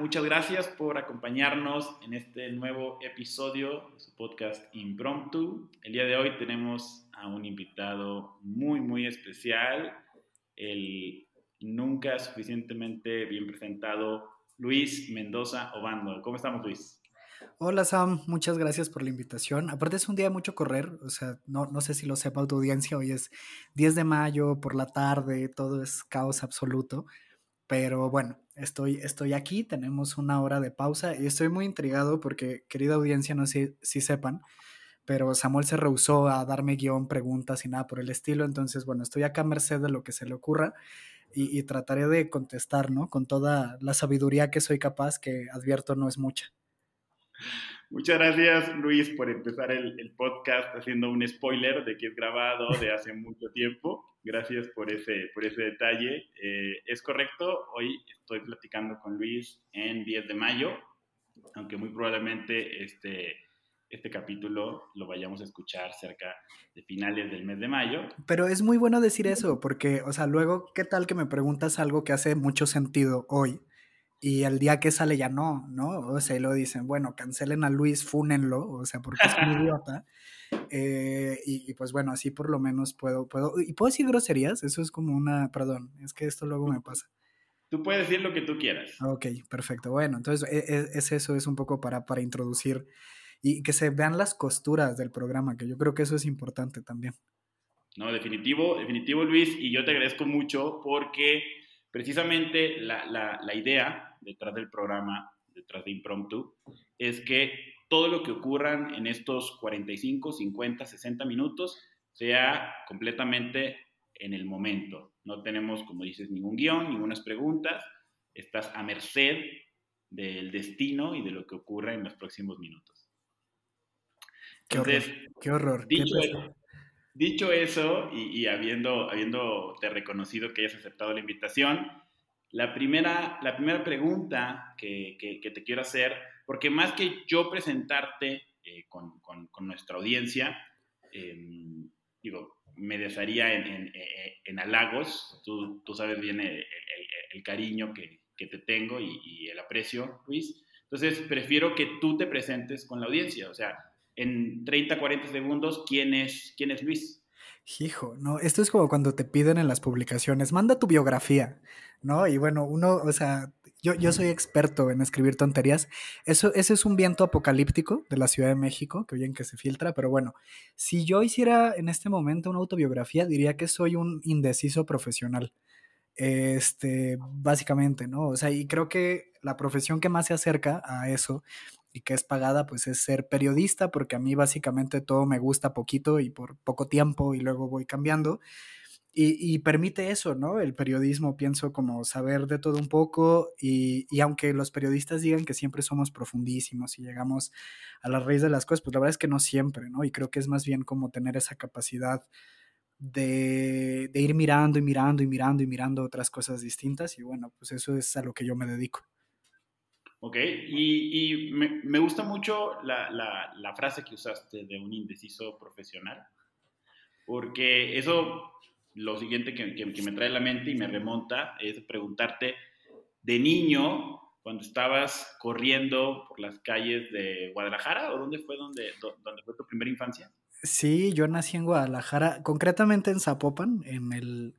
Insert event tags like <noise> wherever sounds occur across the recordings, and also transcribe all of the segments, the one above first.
muchas gracias por acompañarnos en este nuevo episodio de su podcast Impromptu. El día de hoy tenemos a un invitado muy, muy especial, el nunca suficientemente bien presentado Luis Mendoza Obando. ¿Cómo estamos, Luis? Hola Sam, muchas gracias por la invitación. Aparte es un día de mucho correr, o sea, no, no sé si lo sepa tu audiencia, hoy es 10 de mayo por la tarde, todo es caos absoluto, pero bueno, estoy, estoy aquí, tenemos una hora de pausa y estoy muy intrigado porque, querida audiencia, no sé si sepan, pero Samuel se rehusó a darme guion, preguntas y nada por el estilo, entonces bueno, estoy acá a merced de lo que se le ocurra y, trataré de contestar, ¿no? Con toda la sabiduría que soy capaz, que advierto no es mucha. Muchas gracias, Luis, por empezar el, podcast haciendo un spoiler de que es grabado de hace mucho tiempo. Gracias por ese, por ese detalle. Eh, es correcto, hoy estoy platicando con Luis en 10 de mayo, aunque muy probablemente este, este capítulo lo vayamos a escuchar cerca de finales del mes de mayo. Pero es muy bueno decir eso, porque, o sea, luego, ¿qué tal que me preguntas algo que hace mucho sentido hoy? Y el día que sale ya no, ¿no? O sea, y lo dicen, bueno, cancelen a Luis, fúnenlo, o sea, porque es un <laughs> idiota. Eh, y, pues bueno, así por lo menos puedo, puedo, y puedo decir groserías, eso es como una, perdón, es que esto luego me pasa. Tú puedes decir lo que tú quieras. Ok, perfecto. Bueno, entonces es, e, es eso, es un poco para, para introducir y que se vean las costuras del programa, que yo creo que eso es importante también. No, definitivo, definitivo Luis, y yo te agradezco mucho porque precisamente la, la, la idea detrás del programa, detrás de Impromptu, es que todo lo que ocurran en estos 45, 50, 60 minutos sea completamente en el momento. No tenemos, como dices, ningún guion, ninguna preguntas. Estás a merced del destino y de lo que ocurra en los próximos minutos. Qué horror. Qué horror. Dicho, eso, y, habiendo, habiéndote reconocido que hayas aceptado la invitación, la primera, la primera pregunta que, te quiero hacer, porque más que yo presentarte eh, con, nuestra audiencia, em, digo, me desearía en, en, halagos, tú, sabes bien el, cariño que, te tengo y, y el aprecio, Luis. Entonces, prefiero que tú te presentes con la audiencia, o sea, en 30, 40 segundos quién es, quién es Luis. Hijo, no, esto es como cuando te piden en las publicaciones, manda tu biografía, ¿no? Y bueno, uno, o sea, yo, yo soy experto en escribir tonterías. Eso, ese es un viento apocalíptico de la Ciudad de México, que oyen que se filtra, pero bueno, si yo hiciera en este momento una autobiografía, diría que soy un indeciso profesional. Este, básicamente, ¿no? O sea, y creo que la profesión que más se acerca a eso y que es pagada, pues es ser periodista, porque a mí básicamente todo me gusta poquito y por poco tiempo y luego voy cambiando. Y, permite eso, ¿no? El periodismo, pienso, como saber de todo un poco y, y, aunque los periodistas digan que siempre somos profundísimos y llegamos a la raíz de las cosas, pues la verdad es que no siempre, ¿no? Y creo que es más bien como tener esa capacidad de, de ir mirando y mirando y mirando y mirando otras cosas distintas y bueno, pues eso es a lo que yo me dedico. Ok, y, me, gusta mucho la, frase que usaste de un indeciso profesional, porque eso, lo siguiente que, me trae a la mente y me remonta es preguntarte, de niño, cuando estabas corriendo por las calles de Guadalajara, ¿o dónde fue, donde, dónde fue tu primera infancia? Sí, yo nací en Guadalajara, concretamente en Zapopan, en el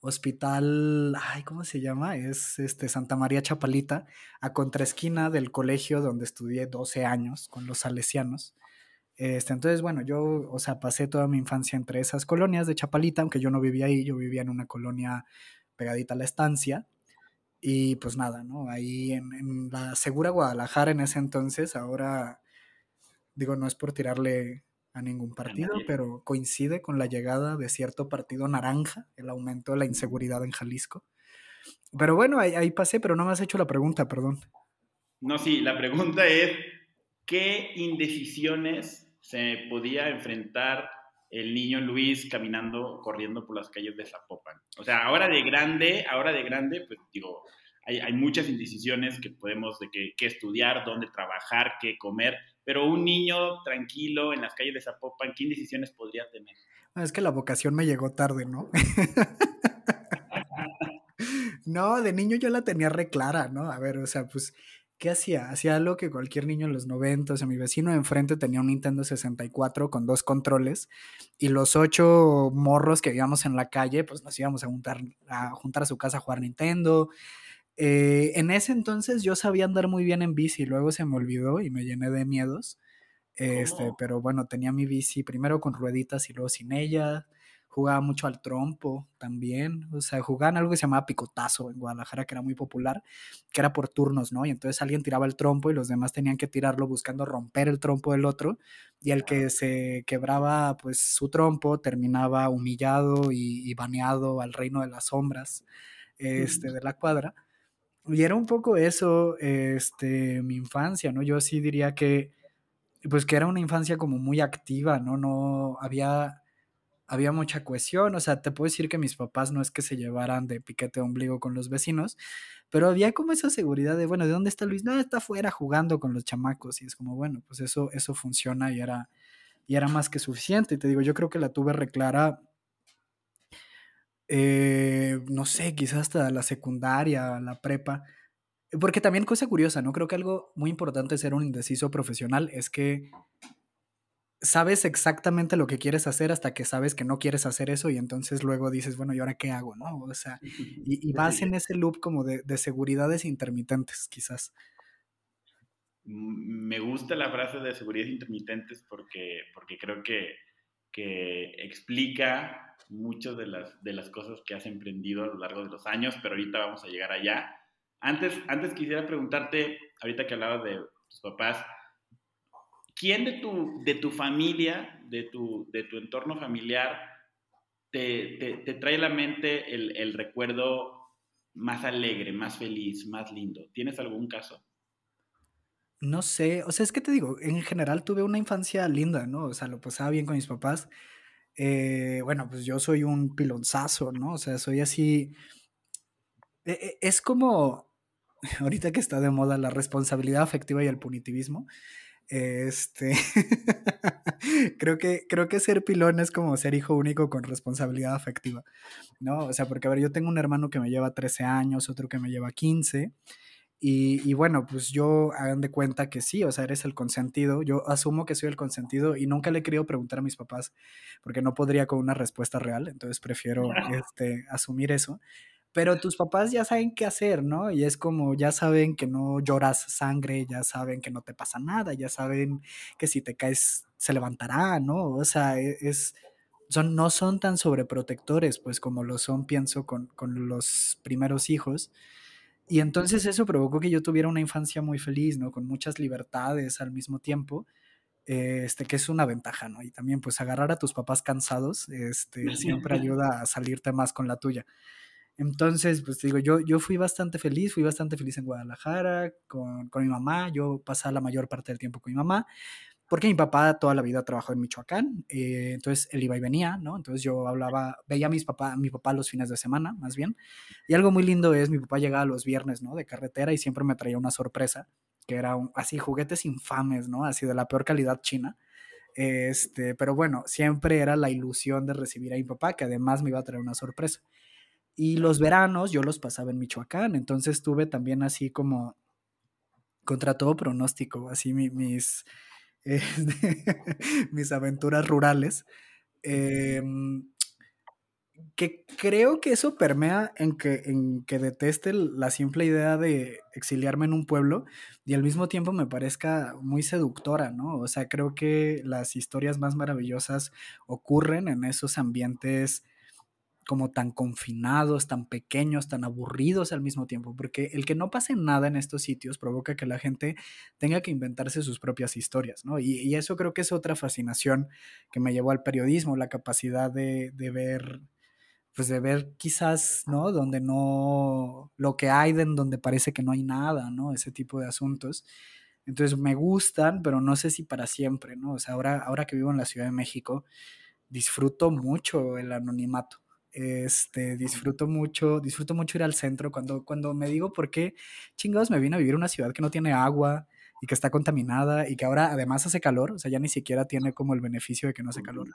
hospital, ay, ¿cómo se llama? Es este Santa María Chapalita, a contraesquina del colegio donde estudié 12 años con los salesianos. Este, entonces, bueno, yo, o sea, pasé toda mi infancia entre esas colonias de Chapalita, aunque yo no vivía ahí, yo vivía en una colonia pegadita a la estancia. Y pues nada, ¿no? Ahí en, en la segura Guadalajara en ese entonces, ahora, digo, no es por tirarle a ningún partido, pero coincide con la llegada de cierto partido naranja, el aumento de la inseguridad en Jalisco. Pero bueno, ahí, pasé, pero no me has hecho la pregunta, perdón. No, sí, la pregunta es, ¿qué indecisiones se podía enfrentar el niño Luis caminando, corriendo por las calles de Zapopan? O sea, ahora de grande, ahora de grande, pues digo, hay, hay muchas indecisiones que podemos, de qué estudiar, dónde trabajar, qué comer, pero un niño tranquilo en las calles de Zapopan, ¿qué indecisiones podría tener? Es que la vocación me llegó tarde, ¿no? <laughs> No, de niño yo la tenía re clara, ¿no? A ver, o sea, pues, ¿qué hacía? Hacía algo que cualquier niño en los 90, o sea, mi vecino de enfrente tenía un Nintendo 64 con dos controles y los ocho morros que vivíamos en la calle, pues nos íbamos a juntar a, juntar a su casa a jugar Nintendo. Eh, en ese entonces yo sabía andar muy bien en bici, luego se me olvidó y me llené de miedos. Este, pero bueno, tenía mi bici primero con rueditas y luego sin ella. Jugaba mucho al trompo también. O sea, jugaban algo que se llamaba picotazo en Guadalajara, que era muy popular, que era por turnos, ¿no? Y entonces alguien tiraba el trompo y los demás tenían que tirarlo buscando romper el trompo del otro. Y el que se quebraba, pues, su trompo terminaba humillado y, baneado al reino de las sombras este, de la cuadra. Y era un poco eso, este, mi infancia, ¿no? Yo sí diría que pues que era una infancia como muy activa, ¿no? No había, había mucha cohesión, o sea, te puedo decir que mis papás no es que se llevaran de piquete de ombligo con los vecinos, pero había como esa seguridad de, bueno, ¿de dónde está Luis? No, está afuera jugando con los chamacos y es como, bueno, pues eso, eso funciona y era, y era más que suficiente. Y te digo, yo creo que la tuve reclara, eh, no sé, quizás hasta la secundaria, la prepa, porque también cosa curiosa, ¿no? Creo que algo muy importante de ser un indeciso profesional es que sabes exactamente lo que quieres hacer hasta que sabes que no quieres hacer eso y entonces luego dices, bueno, ¿y ahora qué hago? ¿no? O sea, <laughs> y, vas en ese loop como de, de, seguridades intermitentes, quizás. Me gusta la frase de seguridades intermitentes porque, porque creo que, que explica muchas de las, de las cosas que has emprendido a lo largo de los años, pero ahorita vamos a llegar allá. Antes, antes quisiera preguntarte, ahorita que hablabas de tus papás, ¿quién de tu, de tu familia, de tu, de tu entorno familiar, te, te, trae a la mente el, el, recuerdo más alegre, más feliz, más lindo? ¿Tienes algún caso? No sé, o sea, es que te digo, en general tuve una infancia linda, ¿no? O sea, lo pasaba bien con mis papás. Eh, bueno, pues yo soy un pilonzazo, ¿no? O sea, soy así. E, e, es como, <laughs> ahorita que está de moda la responsabilidad afectiva y el punitivismo, este, <laughs> creo, que, creo que ser pilón es como ser hijo único con responsabilidad afectiva, ¿no? O sea, porque a ver, yo tengo un hermano que me lleva 13 años, otro que me lleva 15, y, y, bueno, pues yo hagan de cuenta que sí, o sea, eres el consentido, yo asumo que soy el consentido y nunca le he querido preguntar a mis papás porque no podría con una respuesta real, entonces prefiero este, asumir eso pero tus papás ya saben qué hacer, ¿no? Y es como, ya saben que no lloras sangre, ya saben que no te pasa nada, ya saben que si te caes se levantará, ¿no? O sea, e, es, son, no son tan sobreprotectores, pues como lo son, pienso, con, con los primeros hijos. Y entonces eso provocó que yo tuviera una infancia muy feliz, ¿no? Con muchas libertades al mismo tiempo, este, que es una ventaja, ¿no? Y también, pues, agarrar a tus papás cansados, este, <laughs> siempre ayuda a salirte más con la tuya. Entonces, pues digo, yo, yo fui bastante feliz, fui bastante feliz en Guadalajara con, con mi mamá, yo pasaba la mayor parte del tiempo con mi mamá, porque mi papá toda la vida trabajó en Michoacán, eh, entonces él iba y venía, ¿no? Entonces yo hablaba, veía a mis papá, mi papá los fines de semana, más bien, y algo muy lindo es, mi papá llegaba los viernes, ¿no? De carretera y siempre me traía una sorpresa, que era así juguetes infames, ¿no? Así de la peor calidad china. Este, pero bueno, siempre era la ilusión de recibir a mi papá, que además me iba a traer una sorpresa. Y los veranos yo los pasaba en Michoacán, entonces tuve también así como contra todo pronóstico, así mis, <laughs> mis aventuras rurales. Em, que creo que eso permea en que, en que deteste la simple idea de exiliarme en un pueblo y al mismo tiempo me parezca muy seductora, ¿no? O sea, creo que las historias más maravillosas ocurren en esos ambientes como tan confinados, tan pequeños, tan aburridos al mismo tiempo, porque el que no pase nada en estos sitios provoca que la gente tenga que inventarse sus propias historias, ¿no? Y, eso creo que es otra fascinación que me llevó al periodismo, la capacidad de, ver, pues de ver quizás, ¿no? Donde no, lo que hay, en donde parece que no hay nada, ¿no? Ese tipo de asuntos. Entonces me gustan, pero no sé si para siempre, ¿no? O sea, ahora, ahora que vivo en la Ciudad de México, disfruto mucho el anonimato. Este, disfruto mucho, disfruto mucho ir al centro cuando, cuando me digo por qué chingados me vine a vivir una ciudad que no tiene agua y que está contaminada y que ahora además hace calor, o sea, ya ni siquiera tiene como el beneficio de que no hace calor.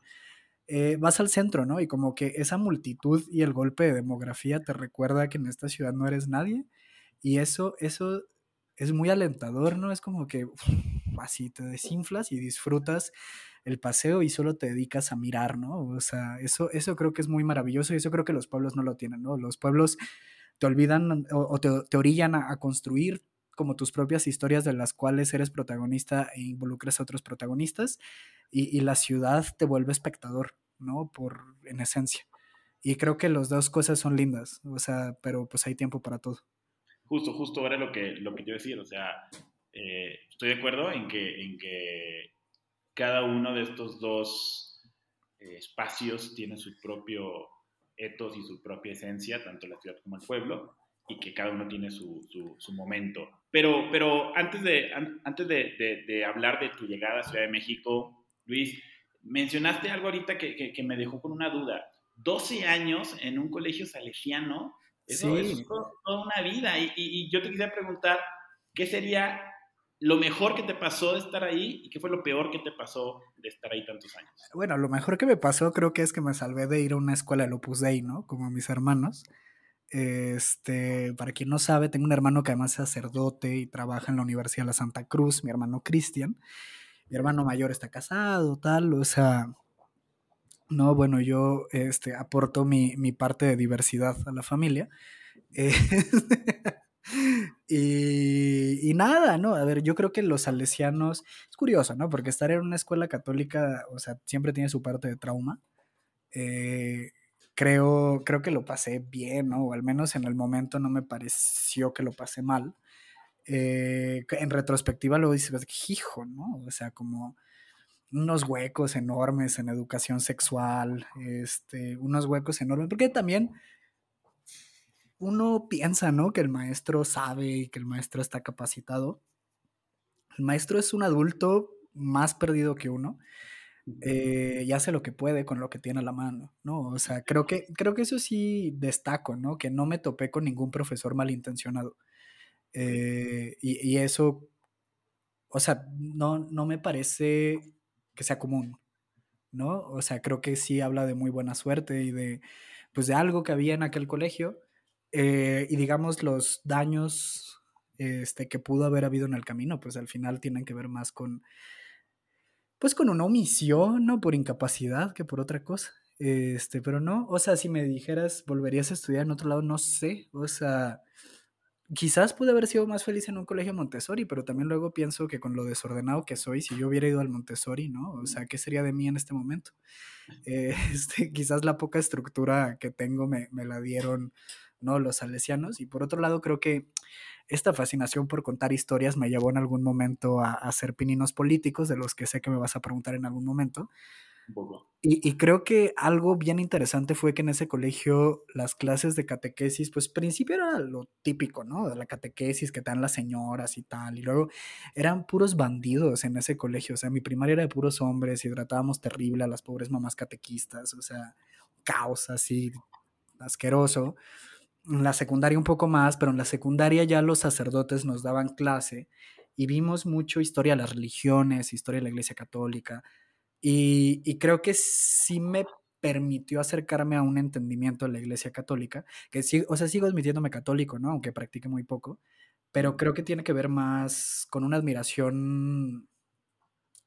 eh, vas al centro, ¿no? Y como que esa multitud y el golpe de demografía te recuerda que en esta ciudad no eres nadie. Y eso, eso es muy alentador, ¿no? Es como que así te desinflas y disfrutas el paseo y solo te dedicas a mirar, ¿no? O sea, eso, eso creo que es muy maravilloso y eso creo que los pueblos no lo tienen, ¿no? Los pueblos te olvidan o, te, orillan a, construir como tus propias historias de las cuales eres protagonista e involucras a otros protagonistas y, la ciudad te vuelve espectador, ¿no? Por, en esencia. Y creo que las dos cosas son lindas, o sea, pero pues hay tiempo para todo. Justo, justo era lo que, lo que yo decía, o sea, eh, estoy de acuerdo en que, en que cada uno de estos dos eh, espacios tiene su propio etos y su propia esencia, tanto la ciudad como el pueblo, y que cada uno tiene su, su, momento. Pero, pero antes, de, antes de, de, hablar de tu llegada a Ciudad de México, Luis, mencionaste algo ahorita que, que, me dejó con una duda. 12 años en un colegio salesiano, eso es toda una vida. Y, y, y yo te quisiera preguntar, ¿qué sería lo mejor que te pasó de estar ahí y qué fue lo peor que te pasó de estar ahí tantos años? Bueno, lo mejor que me pasó creo que es que me salvé de ir a una escuela de Opus Dei, ¿no? Como mis hermanos. Este, para quien no sabe, tengo un hermano que además es sacerdote y trabaja en la Universidad de la Santa Cruz, mi hermano Cristian. Mi hermano mayor está casado, tal, o sea, no, bueno, yo este, aporto mi, mi parte de diversidad a la familia. Eh, <laughs> y, nada, ¿no? A ver, yo creo que los salesianos, es curioso, ¿no? Porque estar en una escuela católica, o sea, siempre tiene su parte de trauma. Eh, creo, creo que lo pasé bien, ¿no? O al menos en el momento no me pareció que lo pasé mal. Eh, en retrospectiva lo dices, hijo, ¿no? O sea, como unos huecos enormes en educación sexual, este, unos huecos enormes, porque también uno piensa, ¿no? Que el maestro sabe y que el maestro está capacitado. El maestro es un adulto más perdido que uno eh, y hace lo que puede con lo que tiene a la mano, ¿no? O sea, creo que, creo que eso sí destaco, ¿no? Que no me topé con ningún profesor malintencionado. Eh, y, eso, o sea, no, no me parece que sea común, ¿no? O sea, creo que sí habla de muy buena suerte y de, pues, de algo que había en aquel colegio eh, y digamos los daños este, que pudo haber habido en el camino, pues al final tienen que ver más con, pues con una omisión, ¿no? Por incapacidad que por otra cosa. Este, pero no, o sea, si me dijeras, ¿volverías a estudiar en otro lado? No sé, o sea, quizás pude haber sido más feliz en un colegio Montessori, pero también luego pienso que con lo desordenado que soy, si yo hubiera ido al Montessori, ¿no? O sea, ¿qué sería de mí en este momento? Eh, <laughs> este, quizás la poca estructura que tengo me, me la dieron ¿no? Los salesianos. Y por otro lado, creo que esta fascinación por contar historias me llevó en algún momento a, hacer pininos políticos, de los que sé que me vas a preguntar en algún momento. Y, creo que algo bien interesante fue que en ese colegio las clases de catequesis, pues principio era lo típico, ¿no? De la catequesis que dan las señoras y tal, y luego eran puros bandidos en ese colegio, o sea, mi primaria era de puros hombres y tratábamos terrible a las pobres mamás catequistas, o sea, caos así asqueroso en la secundaria un poco más, pero en la secundaria ya los sacerdotes nos daban clase y vimos mucho historia de las religiones, historia de la Iglesia Católica, y, creo que sí me permitió acercarme a un entendimiento de la Iglesia Católica, que sí, o sea, sigo admitiéndome católico, ¿no? Aunque practique muy poco, pero creo que tiene que ver más con una admiración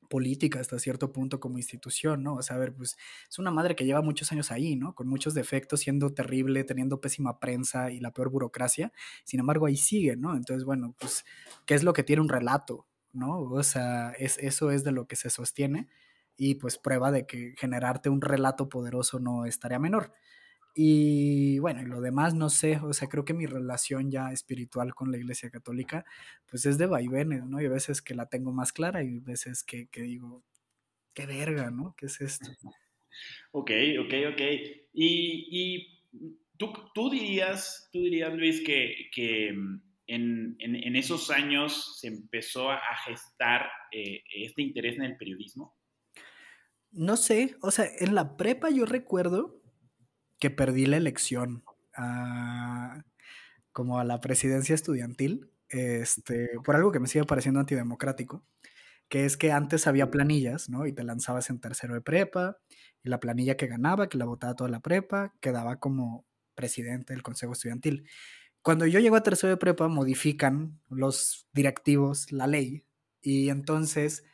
política hasta cierto punto como institución, ¿no? O sea, a ver, pues es una madre que lleva muchos años ahí, ¿no? Con muchos defectos, siendo terrible, teniendo pésima prensa y la peor burocracia, sin embargo ahí sigue, ¿no? Entonces, bueno, pues, ¿qué es lo que tiene un relato, ¿no? O sea, es, eso es de lo que se sostiene y pues prueba de que generarte un relato poderoso no es tarea menor. Y bueno, y lo demás no sé, o sea, creo que mi relación ya espiritual con la Iglesia Católica, pues es de vaivenes, ¿no? Y a veces que la tengo más clara y veces que, que digo, qué verga, ¿no? ¿Qué es esto? <laughs> Ok, ok, ok. Y, y ¿tú, tú, dirías, tú dirías, Luis, que, que mm, en, en, en, esos años se empezó a gestar eh, este interés en el periodismo? No sé, o sea, en la prepa yo recuerdo que perdí la elección a, como a la presidencia estudiantil, este, por algo que me sigue pareciendo antidemocrático. que es que antes había planillas, ¿no? Y te lanzabas en tercero de prepa, y la planilla que ganaba, que la votaba toda la prepa, quedaba como presidente del consejo estudiantil. Cuando yo llego a tercero de prepa, modifican los directivos la ley, y entonces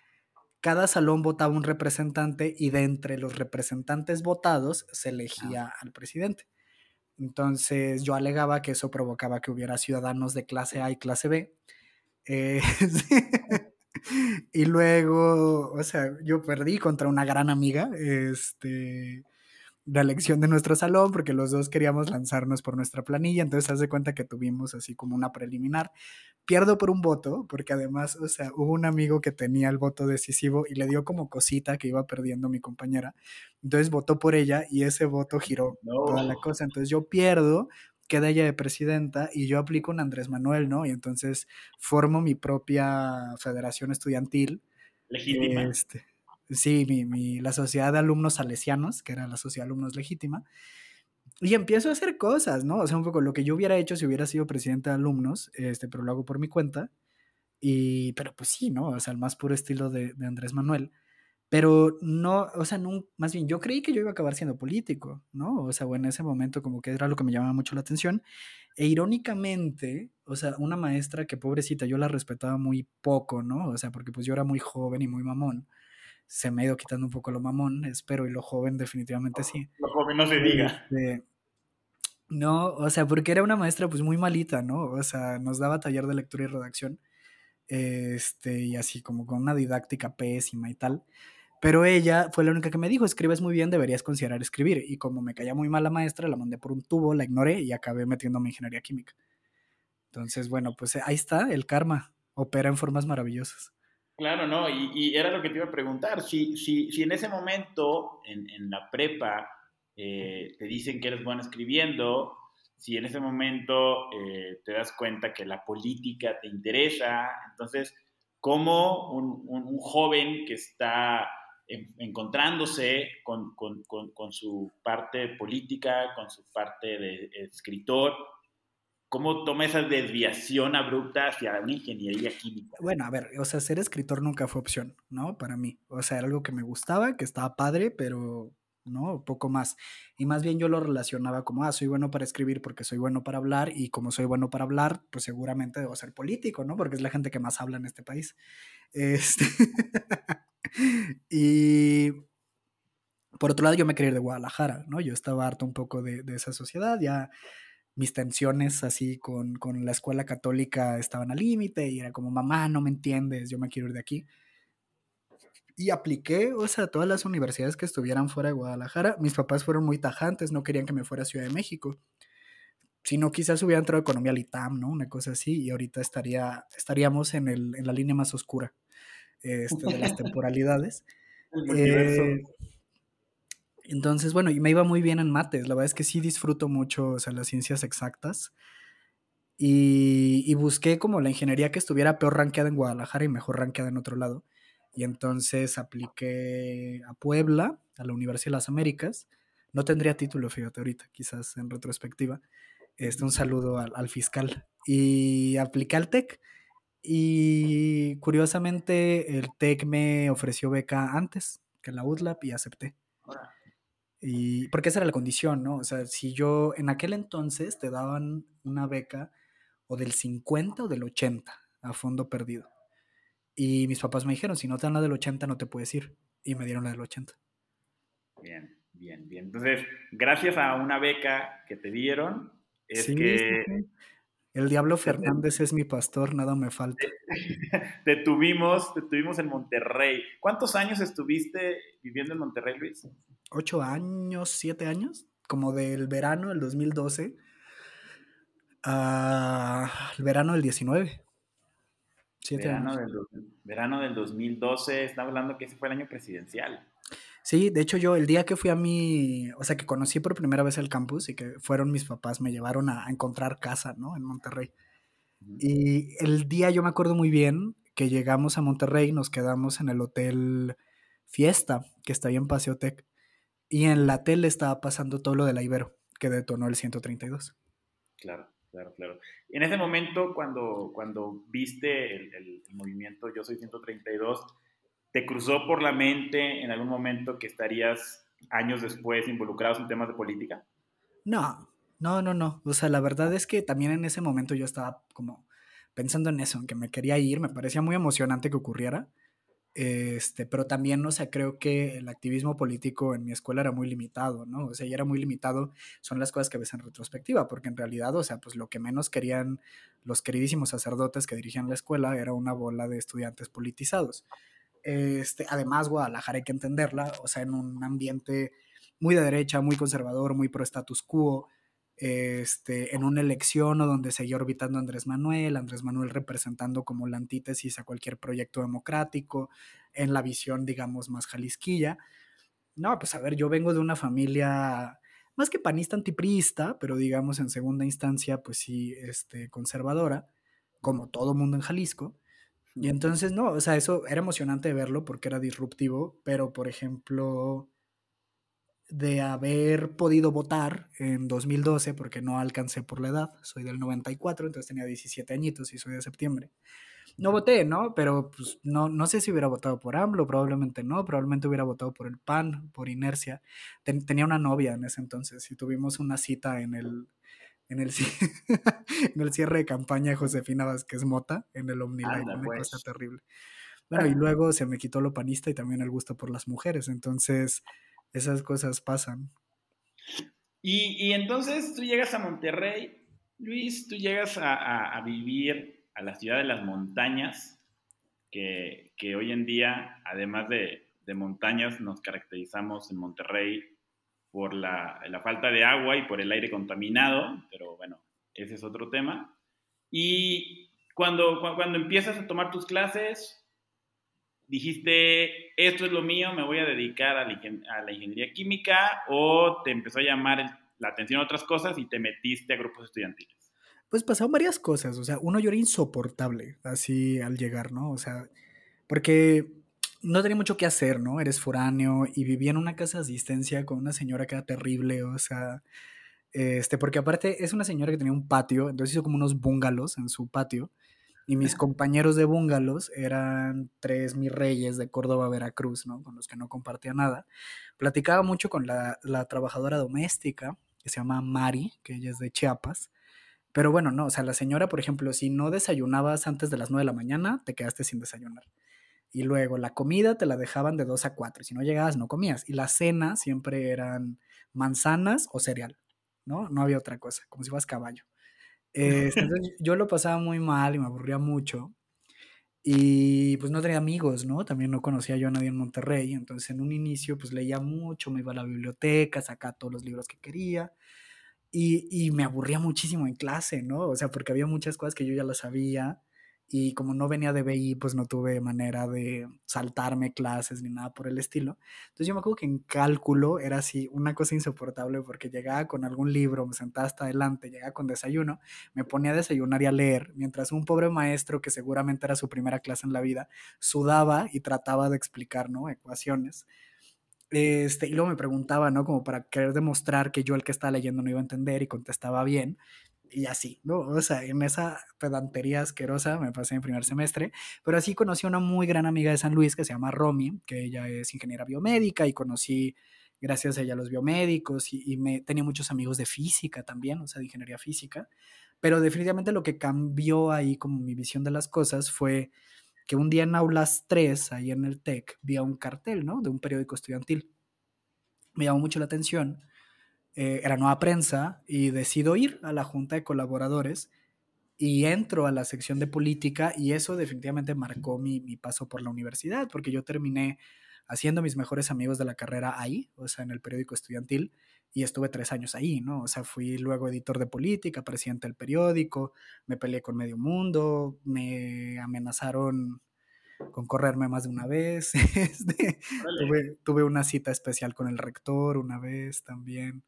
cada salón votaba un representante y de entre los representantes votados se elegía al presidente. Entonces yo alegaba que eso provocaba que hubiera ciudadanos de clase A y clase B. Eh, <laughs> <laughs> y luego, o sea, yo perdí contra una gran amiga, este, la elección de nuestro salón, porque los dos queríamos lanzarnos por nuestra planilla, entonces haz de cuenta que tuvimos así como una preliminar. Pierdo por un voto, porque además, o sea, hubo un amigo que tenía el voto decisivo y le dio como cosita que iba perdiendo mi compañera, entonces votó por ella y ese voto giró toda la cosa, entonces yo pierdo, queda ella de presidenta y yo aplico un Andrés Manuel, ¿no? Y entonces formo mi propia federación estudiantil. Legítima. Este, sí, mi, la sociedad de alumnos salesianos, que era la sociedad de alumnos legítima. Y empiezo a hacer cosas, ¿no? O sea, un poco lo que yo hubiera hecho si hubiera sido presidente de alumnos, este, pero lo hago por mi cuenta. Y, pero pues sí, ¿no? O sea, el más puro estilo de, de Andrés Manuel. Pero no, o sea, no, más bien yo creí que yo iba a acabar siendo político, ¿no? O sea, bueno, en ese momento como que era lo que me llamaba mucho la atención. E irónicamente, o sea, una maestra que pobrecita, yo la respetaba muy poco, ¿no? O sea, porque pues yo era muy joven y muy mamón se me ha ido quitando un poco lo mamón, espero, y lo joven definitivamente sí. Lo joven no se diga. Este, no, o sea, porque era una maestra pues muy malita, ¿no? O sea, nos daba taller de lectura y redacción, este, y así como con una didáctica pésima y tal. Pero ella fue la única que me dijo, escribes muy bien, deberías considerar escribir. Y como me caía muy mal la maestra, la mandé por un tubo, la ignoré y acabé metiéndome en ingeniería química. Entonces, bueno, pues ahí está, el karma opera en formas maravillosas. Claro, no, y, era lo que te iba a preguntar. Si, si, si en ese momento, en, en la prepa, eh, te dicen que eres bueno escribiendo, si en ese momento eh, te das cuenta que la política te interesa, entonces, ¿cómo un, un, joven que está encontrándose con, con, con, su parte política, con su parte de escritor, ¿Cómo toma esa desviación abrupta hacia una ingeniería química? Bueno, a ver, o sea, ser escritor nunca fue opción, ¿no? Para mí. O sea, era algo que me gustaba, que estaba padre, pero no, poco más. Y más bien yo lo relacionaba como, ah, soy bueno para escribir porque soy bueno para hablar y como soy bueno para hablar, pues seguramente debo ser político, ¿no? Porque es la gente que más habla en este país. <laughs> Este... y por otro lado, yo me quería ir de Guadalajara, ¿no? Yo estaba harto un poco de, de esa sociedad, ya mis tensiones así con, con la escuela católica estaban al límite y era como, mamá, no me entiendes, yo me quiero ir de aquí. Y apliqué, o sea, todas las universidades que estuvieran fuera de Guadalajara. Mis papás fueron muy tajantes, no querían que me fuera a Ciudad de México. Si no, quizás hubiera entrado a Economía al ITAM, ¿no? Una cosa así, y ahorita estaría, estaríamos en, el, en la línea más oscura este, de las <laughs> temporalidades. eh, entonces, bueno, y me iba muy bien en mates. La verdad es que sí disfruto mucho, o sea, las ciencias exactas. Y, busqué como la ingeniería que estuviera peor rankeada en Guadalajara y mejor rankeada en otro lado. Y entonces apliqué a Puebla, a la Universidad de las Américas. No tendría título, fíjate, ahorita, quizás en retrospectiva. Este, un saludo al, al fiscal. Y apliqué al TEC. Y curiosamente, el TEC me ofreció beca antes que la UTLAP y acepté. Y porque esa era la condición, ¿no? O sea, si yo en aquel entonces te daban una beca o del 50 o del 80 a fondo perdido. Y mis papás me dijeron, si no te dan la del 80 no te puedes ir. Y me dieron la del 80. Bien, bien, bien. Entonces, gracias a una beca que te dieron, es que... El Diablo Fernández es mi pastor, nada me falta. <laughs> te tuvimos, te tuvimos en Monterrey. ¿Cuántos años estuviste viviendo en Monterrey, Luis? Ocho años, siete años, como del verano del 2012 al verano del 19. Siete verano, años. Del, verano del 2012, está hablando que ese fue el año presidencial. Sí, de hecho yo el día que fui a mi, o sea, que conocí por primera vez el campus y que fueron mis papás, me llevaron a, encontrar casa, ¿no? En Monterrey. Y el día yo me acuerdo muy bien que llegamos a Monterrey, nos quedamos en el hotel Fiesta, que está ahí en Paseo Tech. Y en la tele estaba pasando todo lo de la Ibero, que detonó el 132. Claro, claro, claro. En ese momento, cuando, cuando viste el, movimiento Yo Soy 132, ¿te cruzó por la mente en algún momento que estarías años después involucrados en temas de política? No, no, no, no. O sea, la verdad es que también en ese momento yo estaba como pensando en eso, en que me quería ir, me parecía muy emocionante que ocurriera. Este, pero también, o sea, creo que el activismo político en mi escuela era muy limitado, ¿no? O sea, ya era muy limitado, son las cosas que ves en retrospectiva, porque en realidad, o sea, pues lo que menos querían los queridísimos sacerdotes que dirigían la escuela era una bola de estudiantes politizados. Este, además, Guadalajara hay que entenderla, o sea, en un ambiente muy de derecha, muy conservador, muy pro status quo, este, en una elección o donde seguía orbitando Andrés Manuel, Andrés Manuel representando como la antítesis a cualquier proyecto democrático, en la visión, digamos, más jalisquilla. No, pues a ver, yo vengo de una familia más que panista antiprista, pero digamos en segunda instancia, pues sí, este, conservadora, como todo mundo en Jalisco. Y entonces, no, o sea, eso era emocionante verlo porque era disruptivo, pero por ejemplo, de haber podido votar en 2012, porque no alcancé por la edad, soy del 94, entonces tenía 17 añitos y soy de septiembre. No voté, ¿no? Pero pues no, no sé si hubiera votado por AMLO, probablemente no, probablemente hubiera votado por el PAN, por inercia. tenía una novia en ese entonces y tuvimos una cita en el, en el, <laughs> en el cierre de campaña de Josefina Vázquez Mota, en el OmniLife, una cosa pues. terrible. Bueno, y luego se me quitó lo panista y también el gusto por las mujeres, entonces esas cosas pasan. Y, entonces tú llegas a Monterrey, Luis, tú llegas a, vivir a la ciudad de las montañas, que, hoy en día, además de, montañas, nos caracterizamos en Monterrey por la, falta de agua y por el aire contaminado, pero bueno, ese es otro tema. Y cuando, cuando empiezas a tomar tus clases, dijiste, esto es lo mío, me voy a dedicar a la, ingeniería química o te empezó a llamar la atención a otras cosas y te metiste a grupos estudiantiles? Pues pasaron varias cosas, o sea, uno yo era insoportable así al llegar, ¿no? O sea, porque no tenía mucho que hacer, ¿no? Eres foráneo y vivía en una casa de asistencia con una señora que era terrible, o sea, este, porque aparte es una señora que tenía un patio, entonces hizo como unos bungalows en su patio y mis compañeros de búngalos eran tres mis reyes de Córdoba, Veracruz, ¿no? Con los que no compartía nada. Platicaba mucho con la, la trabajadora doméstica, que se llama Mari, que ella es de Chiapas. Pero bueno, no, o sea, la señora, por ejemplo, si no desayunabas antes de las 9 de la mañana, te quedaste sin desayunar. Y luego la comida te la dejaban de 2 a 4. Si no llegabas, no comías. Y la cena siempre eran manzanas o cereal, ¿no? No había otra cosa, como si fueras caballo. <laughs> Entonces yo lo pasaba muy mal y me aburría mucho. Y pues no tenía amigos, ¿no? También no conocía yo a nadie en Monterrey. Entonces en un inicio pues leía mucho, me iba a la biblioteca, sacaba todos los libros que quería. Y, y me aburría muchísimo en clase, ¿no? O sea, porque había muchas cosas que yo ya las sabía y como no venía de BI, pues no tuve manera de saltarme clases ni nada por el estilo. Entonces yo me acuerdo que en cálculo era así una cosa insoportable porque llegaba con algún libro, me sentaba hasta adelante, llegaba con desayuno, me ponía a desayunar y a leer, mientras un pobre maestro que seguramente era su primera clase en la vida, sudaba y trataba de explicar, ¿no? Ecuaciones. Este, y luego me preguntaba, ¿no? Como para querer demostrar que yo el que estaba leyendo no iba a entender y contestaba bien y así, ¿no? O sea, en esa pedantería asquerosa me pasé en primer semestre, pero así conocí a una muy gran amiga de San Luis que se llama Romy, que ella es ingeniera biomédica y conocí gracias a ella los biomédicos y, me tenía muchos amigos de física también, o sea, de ingeniería física, pero definitivamente lo que cambió ahí como mi visión de las cosas fue que un día en aulas 3, ahí en el TEC, vi un cartel, ¿no? De un periódico estudiantil. Me llamó mucho la atención eh, era nueva prensa y decido ir a la junta de colaboradores y entro a la sección de política y eso definitivamente marcó mi, mi, paso por la universidad porque yo terminé haciendo mis mejores amigos de la carrera ahí, o sea, en el periódico estudiantil y estuve tres años ahí, ¿no? O sea, fui luego editor de política, presidente del periódico, me peleé con medio mundo, me amenazaron con correrme más de una vez, <laughs> este, tuve, tuve una cita especial con el rector una vez también.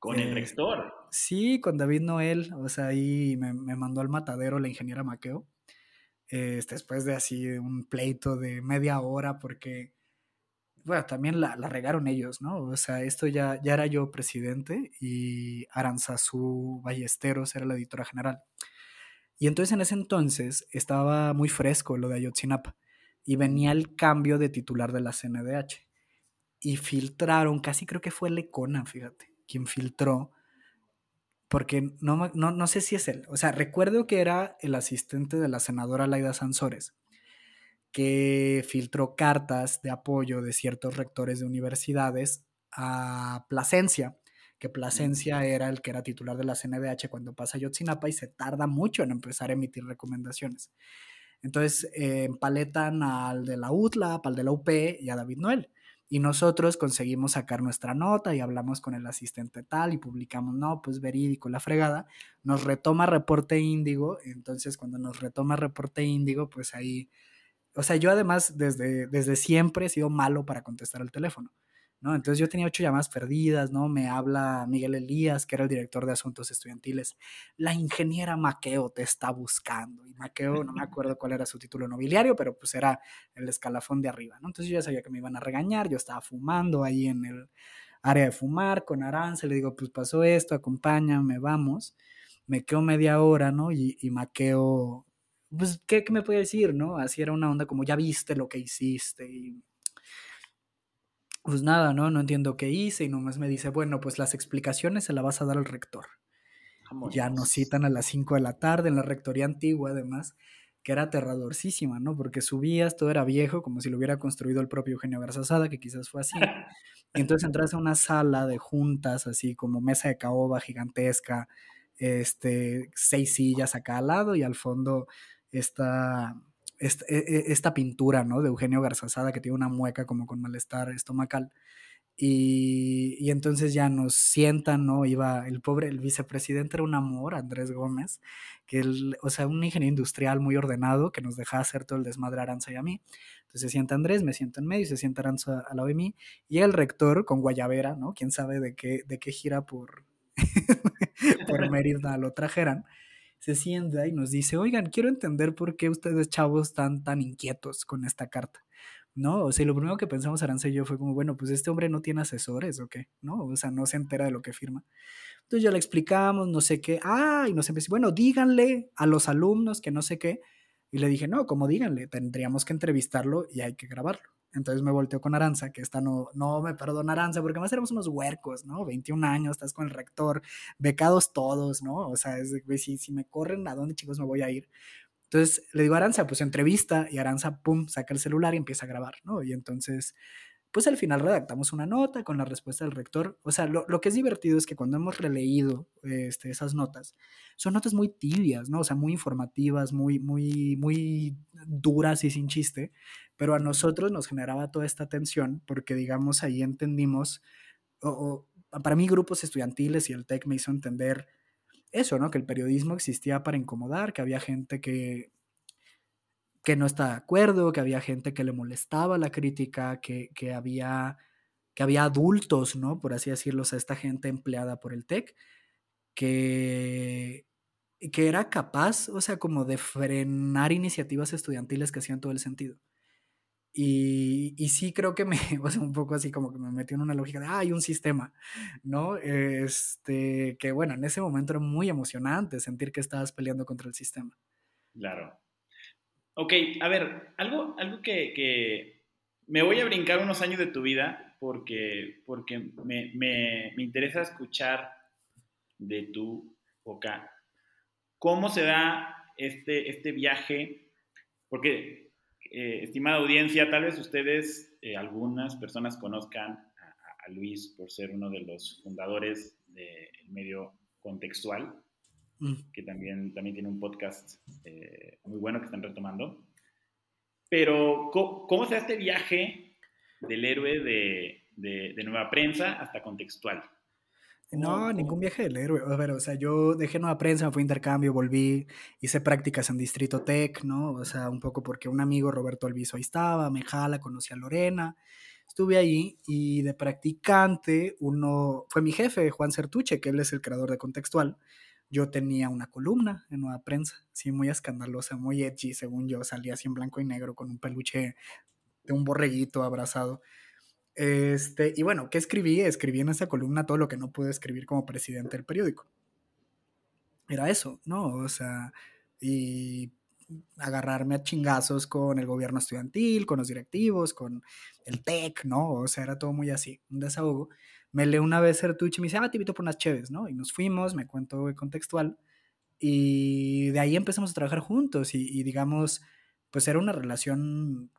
Con el eh, rector. Sí, con David Noel. O sea, ahí me, mandó al matadero la ingeniera Maqueo. Este, después de así un pleito de media hora, porque, bueno, también la, regaron ellos, ¿no? O sea, esto ya, ya era yo presidente y Aranzazú Ballesteros era la editora general. Y entonces en ese entonces estaba muy fresco lo de Ayotzinapa. y venía el cambio de titular de la CNDH. Y filtraron, casi creo que fue Lecona, fíjate, quien filtró, porque no, no, no sé si es él. O sea, recuerdo que era el asistente de la senadora Laida Sansores, que filtró cartas de apoyo de ciertos rectores de universidades a Plasencia, que Plasencia era el que era titular de la CNDH cuando pasa Yotzinapa y se tarda mucho en empezar a emitir recomendaciones. Entonces eh, empaletan al de la UTLA, al de la UP y a David Noel. Y nosotros conseguimos sacar nuestra nota y hablamos con el asistente tal y publicamos, no, pues verídico, la fregada. Nos retoma reporte índigo. Entonces, cuando nos retoma reporte índigo, pues ahí. O sea, yo además desde, desde siempre he sido malo para contestar el teléfono. ¿No? Entonces yo tenía ocho llamadas perdidas, ¿no? Me habla Miguel Elías, que era el director de asuntos estudiantiles. La ingeniera Maqueo te está buscando. Y Maqueo, no me <laughs> acuerdo cuál era su título nobiliario, pero pues era el escalafón de arriba, ¿no? Entonces yo ya sabía que me iban a regañar, yo estaba fumando ahí en el área de fumar con Aranza, le digo, pues pasó esto, acompáñame, vamos. Me quedo media hora, ¿no? Y, y Maqueo, pues, ¿qué, ¿qué, me puede decir, no? Así era una onda como, ya viste lo que hiciste y pues nada, ¿no? No entiendo qué hice y nomás me dice, bueno, pues las explicaciones se las vas a dar al rector. Ya nos citan a las 5 de la tarde en la rectoría antigua, además, que era aterradorcísima, ¿no? Porque subías, todo era viejo, como si lo hubiera construido el propio Eugenio Garzazada, que quizás fue así. Y <laughs> entonces entras a una sala de juntas, así como mesa de caoba gigantesca, este, seis sillas acá al lado y al fondo está esta, e, e, esta, pintura, ¿no? De Eugenio Garzazada, que tiene una mueca como con malestar estomacal. Y, y, entonces ya nos sientan, ¿no? Iba el pobre, el vicepresidente era un amor, Andrés Gómez, que él, o sea, un ingeniero industrial muy ordenado que nos dejaba hacer todo el desmadre a Aranza y a mí. Entonces se sienta Andrés, me siento en medio, se sienta Aranza al lado de mí, y el rector con Guayabera, ¿no? Quién sabe de qué, de qué gira por, <laughs> por Mérida lo trajeran se sienta y nos dice, oigan, quiero entender por qué ustedes chavos están tan inquietos con esta carta. ¿no? O sea, lo primero que pensamos Aranza y yo fue como, bueno, pues este hombre no tiene asesores o qué, ¿no? O sea, no se entera de lo que firma. Entonces ya le explicamos, no sé qué, ah, y nos empezó, bueno, díganle a los alumnos que no sé qué. Y le dije, no, como díganle, tendríamos que entrevistarlo y hay que grabarlo. Entonces me volteó con Aranza, que esta no, no me perdona Aranza, porque más éramos unos huercos, ¿no? 21 años, estás con el rector, becados todos, ¿no? O sea, es si, si me corren, ¿a dónde chicos me voy a ir? Entonces le digo a Aranza, pues entrevista, y Aranza, pum, saca el celular y empieza a grabar, ¿no? Y entonces pues al final redactamos una nota con la respuesta del rector. O sea, lo, lo que es divertido es que cuando hemos releído este, esas notas, son notas muy tibias, ¿no? O sea, muy informativas, muy, muy, muy duras y sin chiste, pero a nosotros nos generaba toda esta tensión porque, digamos, ahí entendimos, o, o para mí grupos estudiantiles y el TEC me hizo entender eso, ¿no? Que el periodismo existía para incomodar, que había gente que que no está de acuerdo, que había gente que le molestaba la crítica, que, había, que había adultos, ¿no? Por así decirlo, a esta gente empleada por el TEC, que, que era capaz, o sea, como de frenar iniciativas estudiantiles que hacían todo el sentido. Y, y, sí creo que me, <laughs> o sea, un poco así como que me metió en una lógica de, hay un sistema, ¿no? Este, que bueno, en ese momento era muy emocionante sentir que estabas peleando contra el sistema. Claro, Ok, a ver, algo, algo que, me voy a brincar unos años de tu vida porque, porque me, interesa escuchar de tu boca cómo se da este, este viaje, porque, eh, estimada audiencia, tal vez ustedes, eh, algunas personas conozcan a, Luis por ser uno de los fundadores del medio contextual. Mm. que también, también tiene un podcast eh, muy bueno que están retomando. Pero, ¿cómo, se da este viaje del héroe de, de, Nueva Prensa hasta contextual? No, ningún viaje del héroe. A ver, o sea, yo dejé Nueva Prensa, me fui a intercambio, volví, hice prácticas en Distrito Tech, ¿no? O sea, un poco porque un amigo, Roberto Alviso, ahí estaba, me jala, conocí a Lorena, estuve ahí y de practicante, uno fue mi jefe, Juan Certuche, que él es el creador de Contextual yo tenía una columna en Nueva Prensa, sí, muy escandalosa, muy edgy, según yo, salía así en blanco y negro con un peluche de un borreguito abrazado. Este, y bueno, ¿qué escribí? Escribí en esa columna todo lo que no pude escribir como presidente del periódico. Era eso, ¿no? O sea, y agarrarme a chingazos con el gobierno estudiantil, con los directivos, con el TEC, ¿no? O sea, era todo muy así, un desahogo. Me lee una vez Sertucci y me dice, ah, te invito por unas chéves, ¿no? Y nos fuimos, me cuento contextual, y de ahí empezamos a trabajar juntos y, digamos, pues era una relación,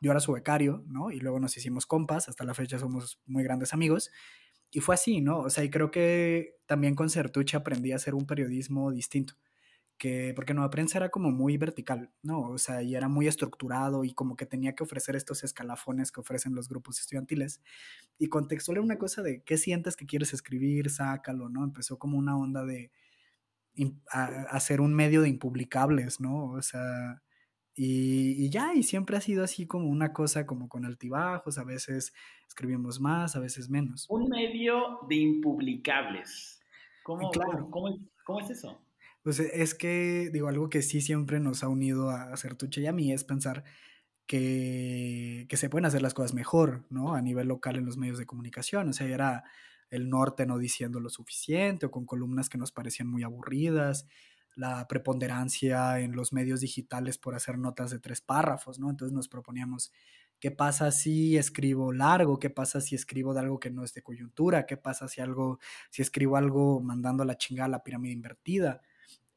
yo era su becario, ¿no? Y luego nos hicimos compas, hasta la fecha somos muy grandes amigos. Y fue así, ¿no? O sea, y creo que también con Sertucci aprendí a hacer un periodismo distinto que, porque Nueva Prensa era como muy vertical, ¿no? O sea, y era muy estructurado y como que tenía que ofrecer estos escalafones que ofrecen los grupos estudiantiles. Y contextual era una cosa de qué sientes que quieres escribir, sácalo, ¿no? Empezó como una onda de hacer un medio de impublicables, ¿no? O sea, y, y, ya, y siempre ha sido así como una cosa como con altibajos, a veces escribimos más, a veces menos. Un medio de impublicables. ¿Cómo, claro. cómo, cómo es eso? Pues e, es que, digo, algo que sí siempre nos ha unido a Certuche y a mí es pensar que, que, se pueden hacer las cosas mejor, ¿no? A nivel local en los medios de comunicación. O sea, era el norte no diciendo lo suficiente o con columnas que nos parecían muy aburridas, la preponderancia en los medios digitales por hacer notas de tres párrafos, ¿no? Entonces nos proponíamos, ¿qué pasa si escribo largo? ¿Qué pasa si escribo de algo que no es de coyuntura? ¿Qué pasa si algo, si escribo algo mandando a la chingada la pirámide invertida?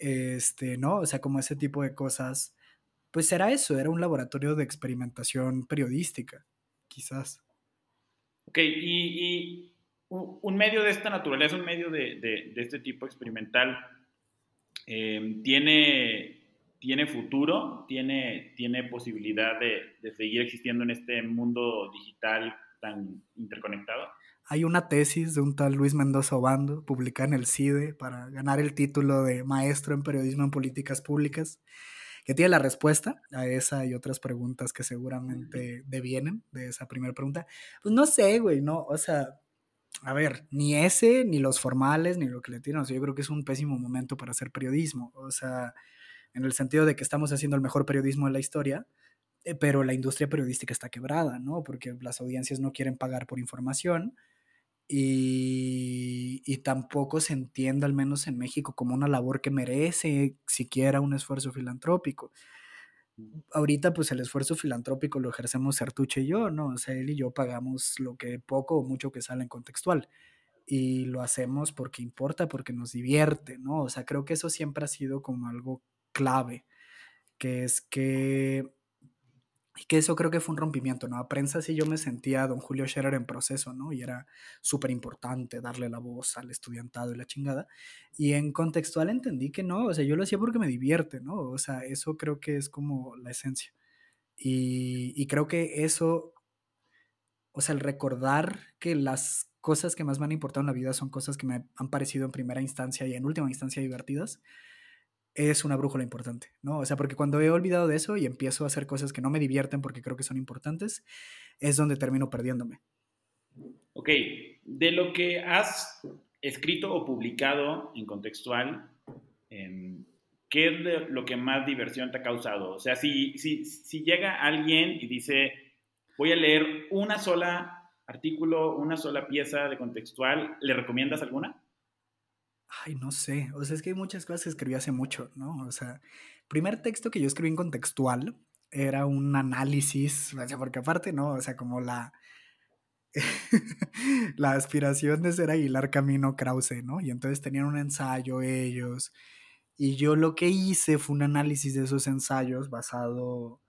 Este, ¿no? O sea, como ese tipo de cosas, pues era eso, era un laboratorio de experimentación periodística, quizás. Ok, y, un medio de esta naturaleza, un medio de, este tipo experimental, em, ¿tiene, ¿tiene futuro? ¿Tiene, tiene posibilidad de, de seguir existiendo en este mundo digital tan interconectado? Hay una tesis de un tal Luis Mendoza Obando, publicada en el CIDE, para ganar el título de maestro en periodismo en políticas públicas, que tiene la respuesta a esa y otras preguntas que seguramente devienen de esa primera pregunta. Pues no sé, güey, no, o sea, a ver, ni ese, ni los formales, ni lo que le tiran, o sea, yo creo que es un pésimo momento para hacer periodismo, o sea, en el sentido de que estamos haciendo el mejor periodismo de la historia, eh, pero la industria periodística está quebrada, ¿no? Porque las audiencias no quieren pagar por información, y, tampoco se entiende, al menos en México, como una labor que merece siquiera un esfuerzo filantrópico. Ahorita, pues el esfuerzo filantrópico lo ejercemos Sertuche y yo, ¿no? O sea, él y yo pagamos lo que poco o mucho que sale en contextual. Y lo hacemos porque importa, porque nos divierte, ¿no? O sea, creo que eso siempre ha sido como algo clave, que es que y que eso creo que fue un rompimiento, ¿no? A prensa sí yo me sentía don Julio Scherer en proceso, ¿no? Y era súper importante darle la voz al estudiantado y la chingada. Y en contextual entendí que no, o sea, yo lo hacía porque me divierte, ¿no? O sea, eso creo que es como la esencia. Y, y creo que eso, o sea, el recordar que las cosas que más me han importado en la vida son cosas que me han parecido en primera instancia y en última instancia divertidas, es una brújula importante, ¿no? O sea, porque cuando he olvidado de eso y empiezo a hacer cosas que no me divierten porque creo que son importantes, es donde termino perdiéndome. Ok, de lo que has escrito o publicado en contextual, em, ¿qué es lo que más diversión te ha causado? O sea, si, si, si llega alguien y dice, voy a leer una sola artículo, una sola pieza de contextual, ¿le recomiendas alguna? Ay, no sé. O sea, es que hay muchas cosas que escribí hace mucho, ¿no? O sea, primer texto que yo escribí en contextual era un análisis, o sea, porque aparte, ¿no? O sea, como la. <laughs> la aspiración de ser Aguilar Camino Krause, ¿no? Y entonces tenían un ensayo ellos. Y yo lo que hice fue un análisis de esos ensayos basado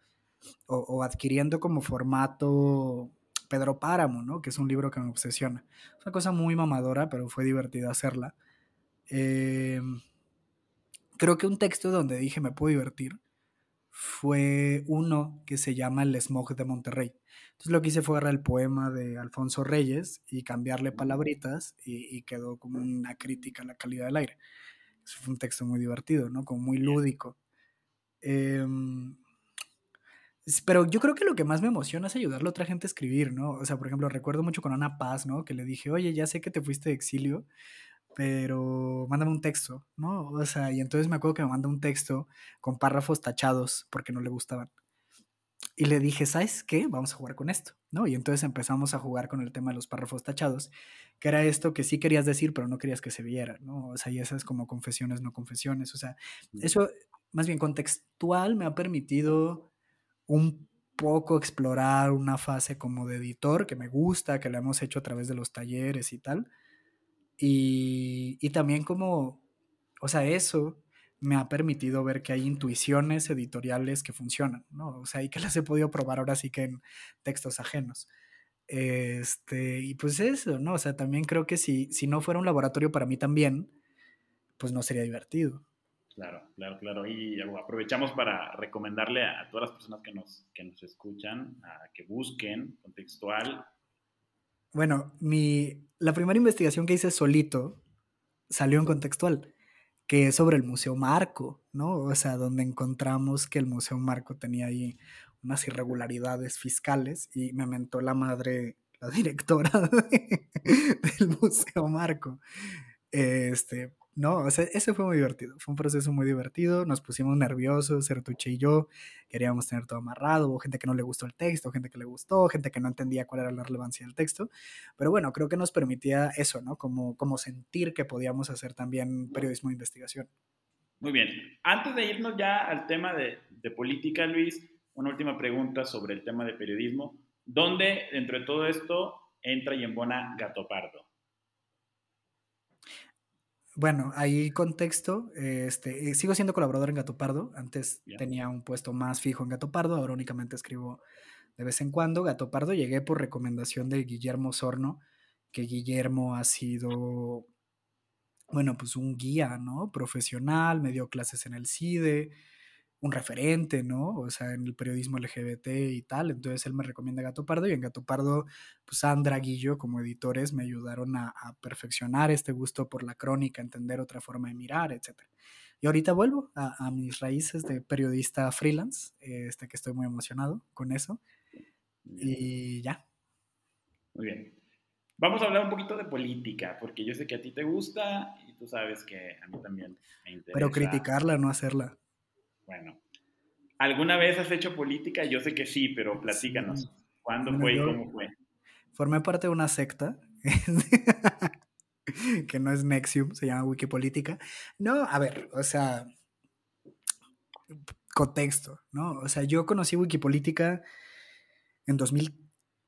o, o adquiriendo como formato Pedro Páramo, ¿no? Que es un libro que me obsesiona. Es una cosa muy mamadora, pero fue divertido hacerla. Eh, creo que un texto donde dije me puedo divertir fue uno que se llama El Smog de Monterrey. Entonces lo que hice fue agarrar el poema de Alfonso Reyes y cambiarle palabritas y, quedó como una crítica a la calidad del aire. Eso fue un texto muy divertido, ¿no? Como muy lúdico. Em, pero yo creo que lo que más me emociona es ayudarle a otra gente a escribir, ¿no? O sea, por ejemplo, recuerdo mucho con Ana Paz, ¿no? Que le dije, oye, ya sé que te fuiste de exilio, pero mándame un texto, ¿no? O sea, y entonces me acuerdo que me mandó un texto con párrafos tachados porque no le gustaban. Y le dije, ¿sabes qué? Vamos a jugar con esto, ¿no? Y entonces empezamos a jugar con el tema de los párrafos tachados, que era esto que sí querías decir, pero no querías que se viera, ¿no? O sea, y esas como confesiones, no confesiones, o sea, eso más bien contextual, me ha permitido un poco explorar una fase como de editor que me gusta, que lo hemos hecho a través de los talleres y tal. Y, y también como, o sea, eso me ha permitido ver que hay intuiciones editoriales que funcionan, ¿no? O sea, y que las he podido probar ahora sí que en textos ajenos. Este, y pues eso, ¿no? O sea, también creo que si, si no fuera un laboratorio para mí también, pues no sería divertido. Claro, claro, claro. Y aprovechamos para recomendarle a todas las personas que nos, que nos escuchan a que busquen contextual. Bueno, mi, la primera investigación que hice solito salió en contextual, que es sobre el Museo Marco, ¿no? O sea, donde encontramos que el Museo Marco tenía ahí unas irregularidades fiscales y me mentó la madre, la <laughs> directora del Museo Marco. Este, no, o sea, ese fue muy divertido, fue un proceso muy divertido, nos pusimos nerviosos, Sertuche y yo, queríamos tener todo amarrado, gente que no le gustó el texto, gente que le gustó, gente que no entendía cuál era la relevancia del texto, pero bueno, creo que nos permitía eso, ¿no? Como, como sentir que podíamos hacer también periodismo de investigación. Muy bien, antes de irnos ya al tema de, de política, Luis, una última pregunta sobre el tema de periodismo. ¿Dónde, dentro de todo esto, entra y embona Gato Pardo? Bueno, ahí contexto, este, eh, sigo siendo colaborador en Gato Pardo, antes tenía un puesto más fijo en Gato Pardo, ahora únicamente escribo de vez en cuando. Gato Pardo llegué por recomendación de Guillermo Sorno, que Guillermo ha sido, bueno, pues un guía, ¿no? Profesional, me dio clases en el CIDE, un referente, ¿no? O sea, en el periodismo LGBT y tal. Entonces él me recomienda Gato Pardo y en Gato Pardo, pues Sandra Guillo como editores me ayudaron a, perfeccionar este gusto por la crónica, entender otra forma de mirar, etc. Y ahorita vuelvo a, mis raíces de periodista freelance, este que estoy muy emocionado con eso. Y ya. Muy bien. Vamos a hablar un poquito de política, porque yo sé que a ti te gusta y tú sabes que a mí también me interesa. Pero criticarla, no hacerla. Bueno, ¿alguna vez has hecho política? Yo sé que sí, pero platícanos. ¿Cuándo fue y cómo fue? Formé parte de una secta <laughs> que no es Nexium, se llama Wikipolítica. No, a ver, o sea, contexto, ¿no? O sea, yo conocí Wikipolítica en 2000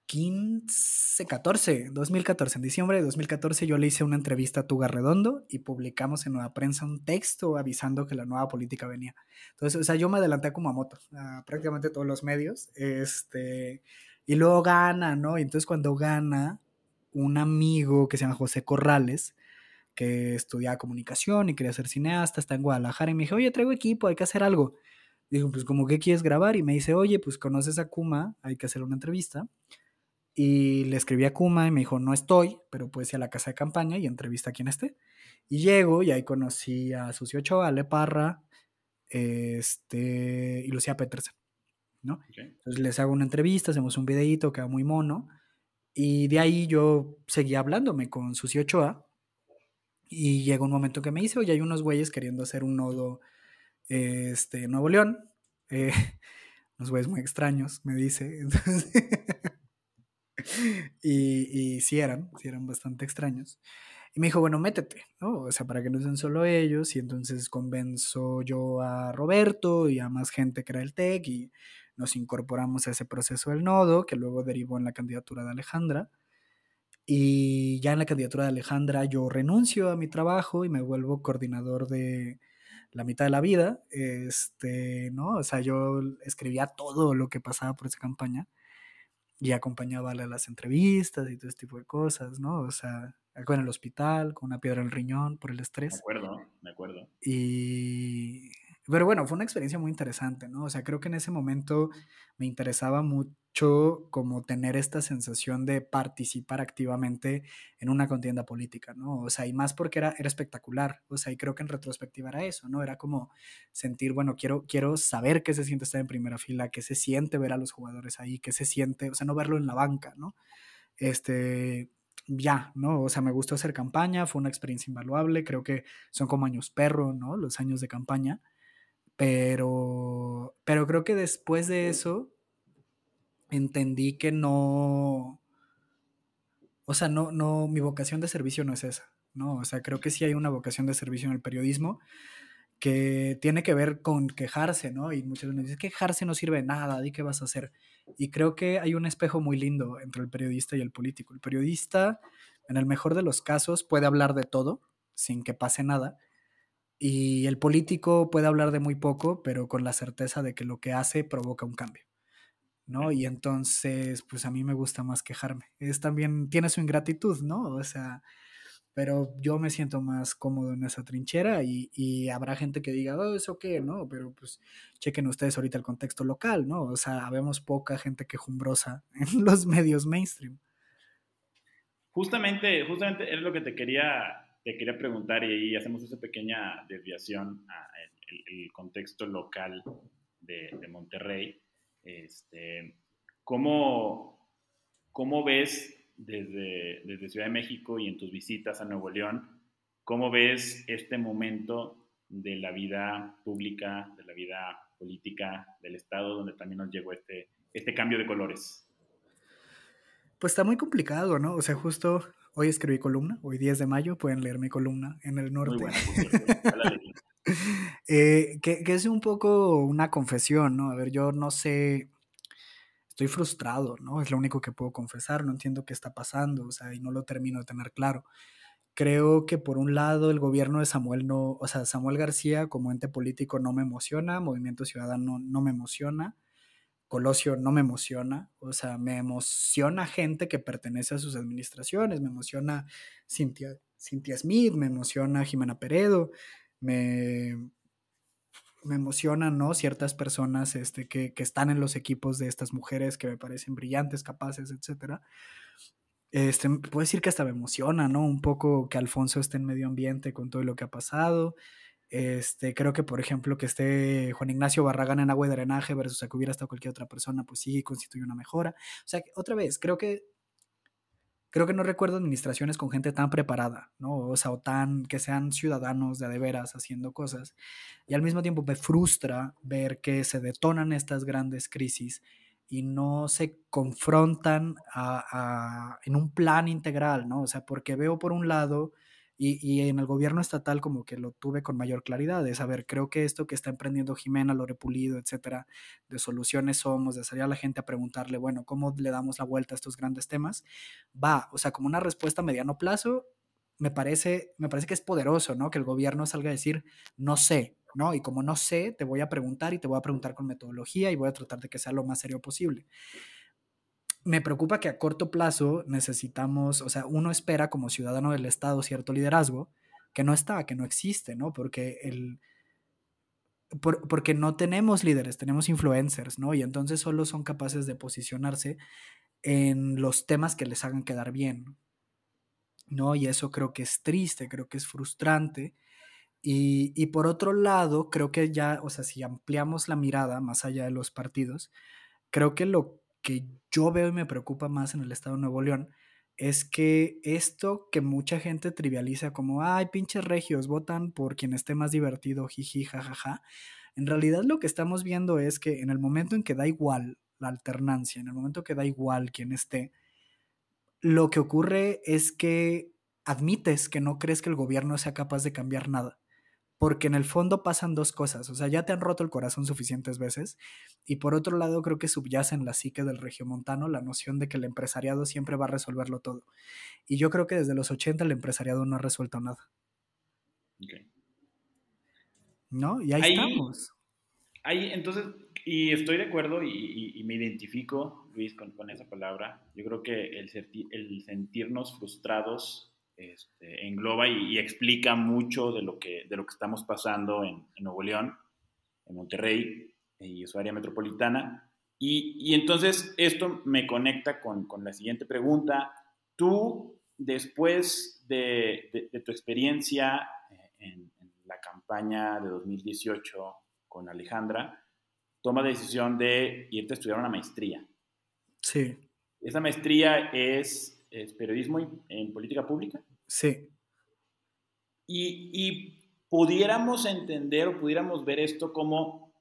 15, 14, 2014, en diciembre de 2014 yo le hice una entrevista a Tuga Redondo y publicamos en Nueva Prensa un texto avisando que la nueva política venía. Entonces, o sea, yo me adelanté como a moto, a prácticamente todos los medios, este, y luego gana, ¿no? Y entonces cuando gana, un amigo que se llama José Corrales, que estudia comunicación y quería ser cineasta, está en Guadalajara, y me dijo, oye, traigo equipo, hay que hacer algo. Dijo, pues, como que quieres grabar? Y me dice, oye, pues, ¿conoces a Kuma? Hay que hacer una entrevista. Y le escribí a Kuma y me dijo, no estoy, pero puedes ir a la casa de campaña y entrevista a quien esté. Y llego y ahí conocí a Sucio Ochoa, Ale Parra, este, y Lucía Petersen, ¿no? Entonces les hago una entrevista, hacemos un videíto, queda muy mono. Y de ahí yo seguí hablándome con Sucio Ochoa. Y llegó un momento que me hice, oye, hay unos güeyes queriendo hacer un nodo este, Nuevo León. Eh, <laughs> unos güeyes muy extraños, me dice. <laughs> Entonces, <laughs> y, y sí eran, sí eran bastante extraños. Y me dijo, bueno, métete, ¿no? O sea, para que no sean solo ellos. Y entonces convenzo yo a Roberto y a más gente que era el TEC y nos incorporamos a ese proceso del nodo, que luego derivó en la candidatura de Alejandra. Y ya en la candidatura de Alejandra yo renuncio a mi trabajo y me vuelvo coordinador de la mitad de la vida. Este, ¿no? O sea, yo escribía todo lo que pasaba por esa campaña y acompañaba a las entrevistas y todo ese tipo de cosas, ¿no? O sea, en el hospital, con una piedra en el riñón por el estrés. De acuerdo, de acuerdo. Y, pero bueno, fue una experiencia muy interesante, ¿no? O sea, creo que en ese momento me interesaba mucho como tener esta sensación de participar activamente en una contienda política, ¿no? O sea, y más porque era, era espectacular, o sea, y creo que en retrospectiva era eso, ¿no? Era como sentir, bueno, quiero, quiero saber qué se siente estar en primera fila, qué se siente ver a los jugadores ahí, qué se siente, o sea, no verlo en la banca, ¿no? Este, ya, ¿no? O sea, me gustó hacer campaña, fue una experiencia invaluable, creo que son como años perro, ¿no? Los años de campaña. Pero, pero creo que después de eso entendí que no, o sea, no, no, mi vocación de servicio no es esa, ¿no? O sea, creo que sí hay una vocación de servicio en el periodismo que tiene que ver con quejarse, ¿no? Y muchas veces dicen, quejarse no sirve de nada, ¿y qué vas a hacer? Y creo que hay un espejo muy lindo entre el periodista y el político. El periodista, en el mejor de los casos, puede hablar de todo sin que pase nada. Y el político puede hablar de muy poco, pero con la certeza de que lo que hace provoca un cambio. ¿no? Y entonces, pues a mí me gusta más quejarme. Es también, tiene su ingratitud, ¿no? O sea, pero yo me siento más cómodo en esa trinchera y, habrá gente que diga, oh, eso qué, ¿no? Pero pues chequen ustedes ahorita el contexto local, ¿no? O sea, vemos poca gente quejumbrosa <laughs> en los medios mainstream. Justamente, justamente es lo que te quería, te quería preguntar y ahí hacemos esa pequeña desviación al contexto local de, Monterrey. Este, ¿cómo, ¿Cómo ves desde, desde Ciudad de México y en tus visitas a Nuevo León, ¿cómo ves este momento de la vida pública, de la vida política del Estado, donde también nos llegó este, este cambio de colores? Pues está muy complicado, ¿no? O sea, justo hoy escribí columna, hoy 10 de mayo, pueden leer mi columna en el norte. Muy <laughs> eh, que, que, es un poco una confesión, ¿no? A ver, yo no sé estoy frustrado, ¿no? Es lo único que puedo confesar, no entiendo qué está pasando, o sea, y no lo termino de tener claro. Creo que por un lado el gobierno de Samuel no, o sea, Samuel García como ente político no me emociona, Movimiento Ciudadano no me emociona, Colosio no me emociona, o sea, me emociona gente que pertenece a sus administraciones, me emociona Cintia, Smith, me emociona Jimena Peredo, me, me emocionan, ¿no? Ciertas personas este, que, están en los equipos de estas mujeres que me parecen brillantes, capaces, etcétera. Este, puedo decir que hasta me emociona, ¿no? Un poco que Alfonso esté en medio ambiente con todo lo que ha pasado. Este, creo que, por ejemplo, que esté Juan Ignacio Barragán en agua y drenaje versus a que hubiera estado cualquier otra persona, pues sí, constituye una mejora. O sea, otra vez, creo que creo que no recuerdo administraciones con gente tan preparada, ¿no? O sea, o tan, que sean ciudadanos de, de veras haciendo cosas. Y al mismo tiempo me frustra ver que se detonan estas grandes crisis y no se confrontan en un plan integral, ¿no? O sea, porque veo por un lado y, en el gobierno estatal como que lo tuve con mayor claridad, de saber, creo que esto que está emprendiendo Jimena, Lore Pulido, etcétera, de soluciones somos, de salir a la gente a preguntarle, bueno, ¿cómo le damos la vuelta a estos grandes temas? Va, o sea, como una respuesta a mediano plazo, me parece, me parece que es poderoso, ¿no? Que el gobierno salga a decir, no sé, ¿no? Y como no sé, te voy a preguntar y te voy a preguntar con metodología y voy a tratar de que sea lo más serio posible me preocupa que a corto plazo necesitamos, o sea, uno espera como ciudadano del Estado cierto liderazgo que no está, que no existe, ¿no? Porque el... porque no tenemos líderes, tenemos influencers, ¿no? Y entonces solo son capaces de posicionarse en los temas que les hagan quedar bien, ¿no? Y eso creo que es triste, creo que es frustrante. Y, y por otro lado, creo que ya, o sea, si ampliamos la mirada más allá de los partidos, creo que lo que yo veo y me preocupa más en el estado de Nuevo León es que esto que mucha gente trivializa como, ay, pinches regios, votan por quien esté más divertido, jiji, jajaja. En realidad lo que estamos viendo es que en el momento en que da igual la alternancia, en el momento que da igual quien esté, lo que ocurre es que admites que no crees que el gobierno sea capaz de cambiar nada porque en el fondo pasan dos cosas, o sea, ya te han roto el corazón suficientes veces y por otro lado creo que subyace en la psique del regiomontano la noción de que el empresariado siempre va a resolverlo todo. Y yo creo que desde los 80 el empresariado no ha resuelto nada. ¿No? Y ahí, estamos. Ahí, entonces, y estoy de acuerdo y, me identifico, Luis, con, con, esa palabra. Yo creo que el, el sentirnos frustrados este, engloba y, explica mucho de lo que, de lo que estamos pasando en, Nuevo León, en Monterrey y su área metropolitana. Y, entonces esto me conecta con, la siguiente pregunta. Tú, después de, tu experiencia eh, en, la campaña de 2018 con Alejandra, toma la decisión de irte a estudiar una maestría. Sí. Esa maestría es es periodismo en política pública. Sí. Y, pudiéramos entender o pudiéramos ver esto como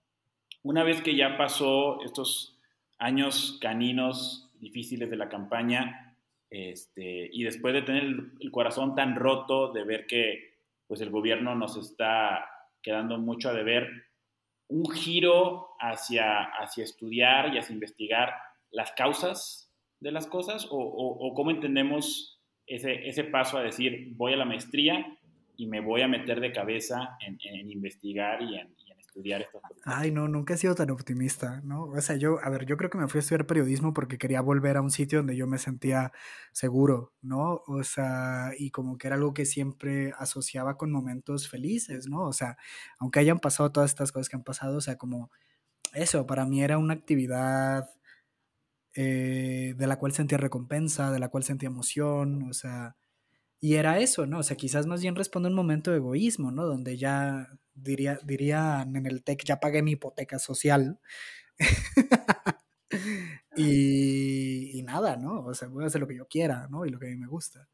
una vez que ya pasó estos años caninos difíciles de la campaña, este, y después de tener el, corazón tan roto de ver que pues el gobierno nos está quedando mucho a deber un giro hacia, hacia estudiar y hacia investigar las causas de las cosas o, o, cómo entendemos ese, ese, paso a decir voy a la maestría y me voy a meter de cabeza en, en investigar y en, estudiar estas cosas. Ay, no, nunca he sido tan optimista, ¿no? O sea, yo, a ver, yo creo que me fui a estudiar periodismo porque quería volver a un sitio donde yo me sentía seguro, ¿no? O sea, y como que era algo que siempre asociaba con momentos felices, ¿no? O sea, aunque hayan pasado todas estas cosas que han pasado, o sea, como eso, para mí era una actividad eh, de la cual sentía recompensa, de la cual sentía emoción, o sea, y era eso, ¿no? O sea, quizás más bien responde a un momento de egoísmo, ¿no? Donde ya diría, dirían en el TEC, ya pagué mi hipoteca social. <laughs> y, nada, ¿no? O sea, voy a hacer lo que yo quiera, ¿no? Y lo que a mí me gusta.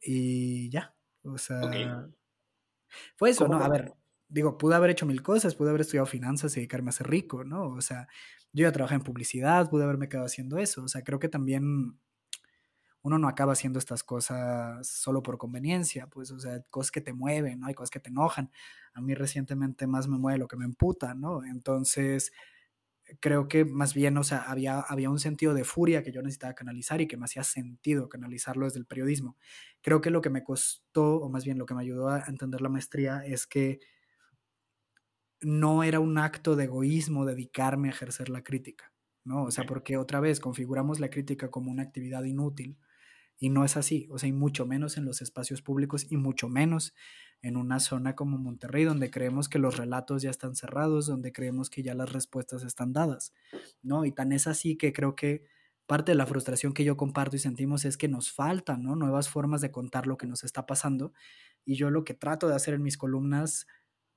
Y ya, o sea... Fue eso, ¿no? A ver, digo, pude haber hecho mil cosas, pude haber estudiado finanzas y dedicarme a ser rico, ¿no? O sea, yo ya trabajé en publicidad, pude haberme quedado haciendo eso. O sea, creo que también uno no acaba haciendo estas cosas solo por conveniencia, pues, o sea, cosas que te mueven, ¿no? Hay cosas que te enojan. A mí recientemente más me mueve lo que me emputa, ¿no? Entonces, creo que más bien, o sea, había, había un sentido de furia que yo necesitaba canalizar y que me hacía sentido canalizarlo desde el periodismo. Creo que lo que me costó, o más bien lo que me ayudó a entender la maestría, es que no era un acto de egoísmo dedicarme a ejercer la crítica, ¿no? O sea, porque otra vez configuramos la crítica como una actividad inútil y no es así, o sea, y mucho menos en los espacios públicos y mucho menos en una zona como Monterrey, donde creemos que los relatos ya están cerrados, donde creemos que ya las respuestas están dadas, ¿no? Y tan es así que creo que parte de la frustración que yo comparto y sentimos es que nos faltan, ¿no? Nuevas formas de contar lo que nos está pasando. Y yo lo que trato de hacer en mis columnas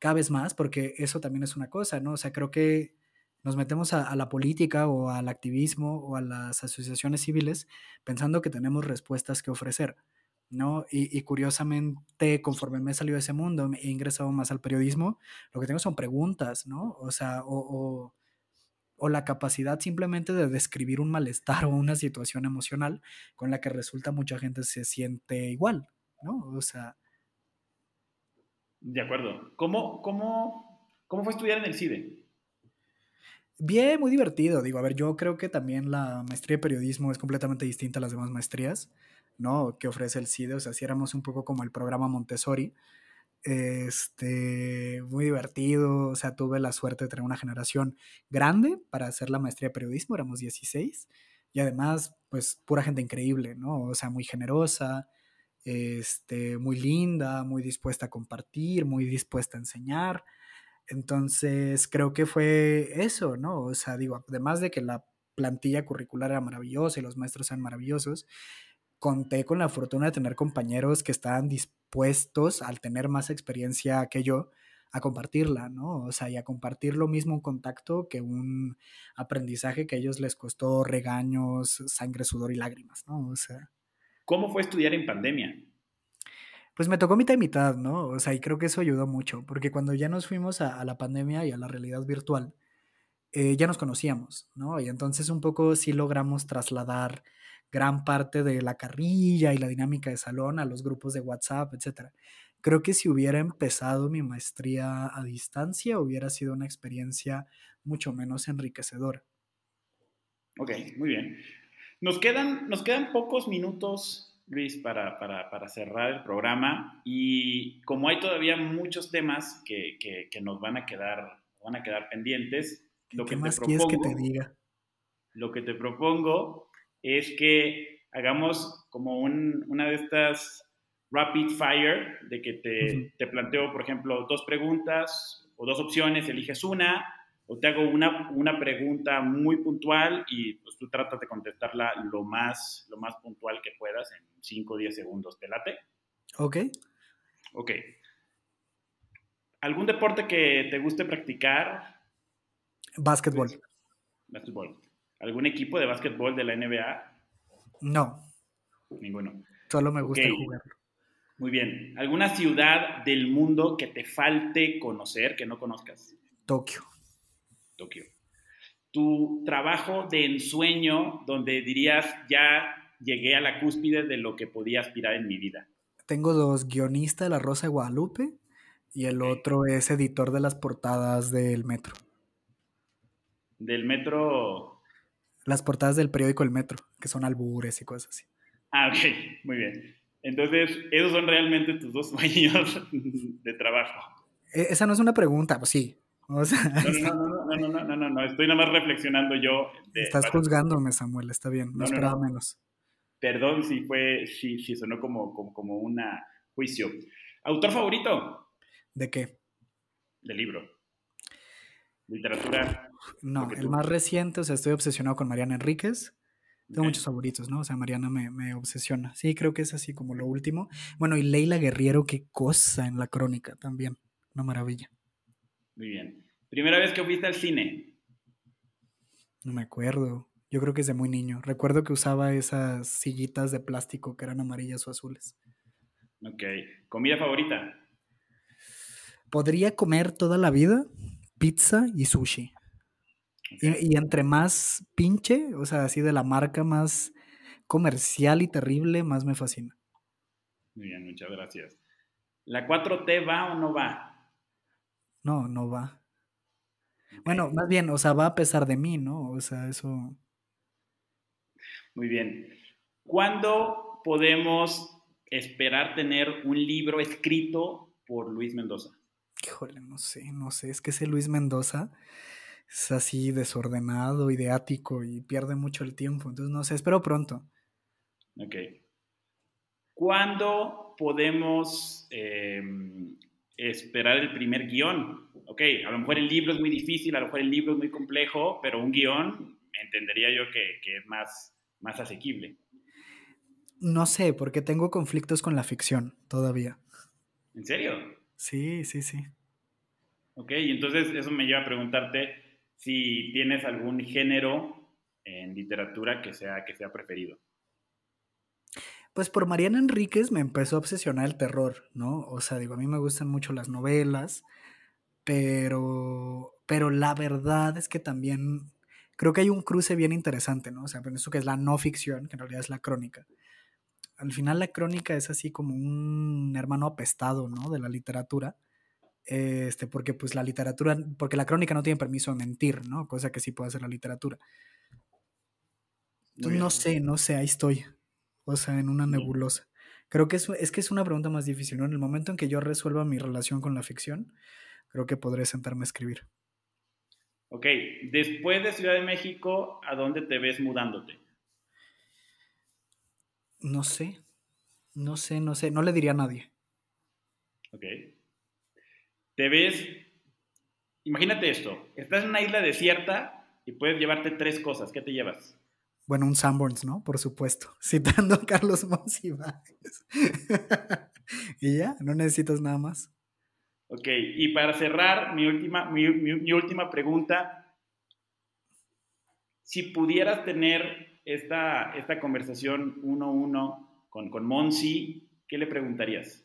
cada vez más, porque eso también es una cosa, ¿no? O sea, creo que nos metemos a, la política o al activismo o a las asociaciones civiles pensando que tenemos respuestas que ofrecer, ¿no? Y, curiosamente, conforme me he salido de ese mundo, he ingresado más al periodismo, lo que tengo son preguntas, ¿no? O sea, o, o la capacidad simplemente de describir un malestar <laughs> o una situación emocional con la que resulta mucha gente se siente igual, ¿no? O sea... De acuerdo. ¿Cómo, cómo, cómo fue estudiar en el CIDE? Bien, muy divertido. Digo, a ver, yo creo que también la maestría de periodismo es completamente distinta a las demás maestrías, ¿no? Que ofrece el CIDE. O sea, si éramos un poco como el programa Montessori. Este, muy divertido. O sea, tuve la suerte de tener una generación grande para hacer la maestría de periodismo. Éramos 16. Y además, pues, pura gente increíble, ¿no? O sea, muy generosa, este, muy linda, muy dispuesta a compartir, muy dispuesta a enseñar. Entonces, creo que fue eso, ¿no? O sea, digo, además de que la plantilla curricular era maravillosa y los maestros eran maravillosos, conté con la fortuna de tener compañeros que estaban dispuestos, al tener más experiencia que yo, a compartirla, ¿no? O sea, y a compartir lo mismo un contacto que un aprendizaje que a ellos les costó regaños, sangre, sudor y lágrimas, ¿no? O sea. ¿Cómo fue estudiar en pandemia? Pues me tocó mitad y mitad, ¿no? O sea, y creo que eso ayudó mucho, porque cuando ya nos fuimos a, la pandemia y a la realidad virtual, eh, ya nos conocíamos, ¿no? Y entonces un poco sí logramos trasladar gran parte de la carrilla y la dinámica de salón a los grupos de WhatsApp, etc. Creo que si hubiera empezado mi maestría a distancia, hubiera sido una experiencia mucho menos enriquecedora. Ok, muy bien. Nos quedan, nos quedan pocos minutos Luis, para, para, para, cerrar el programa. Y como hay todavía muchos temas que, que, nos van a quedar, van a quedar pendientes, lo ¿Qué que más quieres que te diga? Lo que te propongo es que hagamos como un, una de estas rapid fire, de que te, te planteo, por ejemplo, dos preguntas o dos opciones, eliges una, o te hago una, una pregunta muy puntual y pues tú tratas de contestarla lo más, lo más puntual que puedas en 5 o 10 segundos. ¿Te late? Ok. Ok. ¿Algún deporte que te guste practicar? Básquetbol. Básquetbol. ¿Algún equipo de básquetbol de la NBA? No. Ninguno. Solo me gusta jugarlo. Muy bien. ¿Alguna ciudad del mundo que te falte conocer, que no conozcas? Tokio. Tokio. Tu trabajo de ensueño donde dirías, ya llegué a la cúspide de lo que podía aspirar en mi vida. Tengo dos, guionista de La Rosa de Guadalupe Y el otro es editor de las portadas del Metro. Del Metro. Las portadas del periódico El Metro, que son albures y cosas así. Ah, ok, muy bien. Entonces, esos son realmente tus dos <laughs> sueños de trabajo. E, esa no es una pregunta, pues sí. no, no, no, no, no, no, no, estoy nada más reflexionando yo. Estás juzgándome, Samuel, está bien, no, esperaba menos. Perdón si fue, si, si sonó como, como, como un juicio. ¿Autor favorito? ¿De qué? Del libro. Literatura. No, el más reciente, o sea, estoy obsesionado con Mariana Enríquez. Tengo muchos favoritos, ¿no? O sea, Mariana me, me, obsesiona. Sí, creo que es así como lo último. Bueno, y Leila Guerriero, qué cosa en la crónica también. Una maravilla. Muy bien. ¿Primera vez que fuiste al cine? No me acuerdo. Yo creo que es de muy niño. Recuerdo que usaba esas sillitas de plástico que eran amarillas o azules. Ok. ¿Comida favorita? Podría comer toda la vida pizza y sushi. Y, entre más pinche, o sea, así de la marca más comercial y terrible, más me fascina. Muy bien, muchas gracias. ¿La 4T va o no va? No, no va. Bueno, más bien, o sea, va a pesar de mí, ¿no? O sea, eso. Muy bien. ¿Cuándo podemos esperar tener un libro escrito por Luis Mendoza? Híjole, no sé, no sé. Es que ese Luis Mendoza es así desordenado, ideático y pierde mucho el tiempo. Entonces, no sé, espero pronto. Ok. ¿Cuándo podemos em, esperar el primer guion? Ok, a lo mejor el libro es muy difícil, a lo mejor el libro es muy complejo, pero un guion entendería yo que, que es más, más asequible. No sé, porque tengo conflictos con la ficción todavía. ¿En serio? Sí, sí, sí. Ok, y entonces eso me lleva a preguntarte si tienes algún género en literatura que sea, que sea preferido. Pues por Mariana Enríquez me empezó a obsesionar el terror, ¿no? O sea, digo, a mí me gustan mucho las novelas, pero, pero la verdad es que también creo que hay un cruce bien interesante, ¿no? O sea, eso que es la no ficción, que en realidad es la crónica. Al final la crónica es así como un hermano apestado, ¿no? De la literatura este, porque pues la literatura, porque la crónica no tiene permiso de mentir, ¿no? Cosa que sí puede hacer la literatura. no sé, no sé, ahí estoy. O sea, en una nebulosa. Creo que es, es que es una pregunta más difícil, ¿no? En el momento en que yo resuelva mi relación con la ficción, creo que podré sentarme a escribir. Ok, después de Ciudad de México, ¿a dónde te ves mudándote? No sé, no sé, no sé, no le diría a nadie. Ok te ves, imagínate esto, estás en una isla desierta y puedes llevarte tres cosas, ¿qué te llevas? Bueno, un Sanborns, ¿no? Por supuesto, <laughs> citando a Carlos Monsiváis. <laughs> y ya, no necesitas nada más. Ok, y para cerrar, mi última, mi, última pregunta, si pudieras tener esta, esta conversación uno a uno con, con Monsi, ¿qué le preguntarías?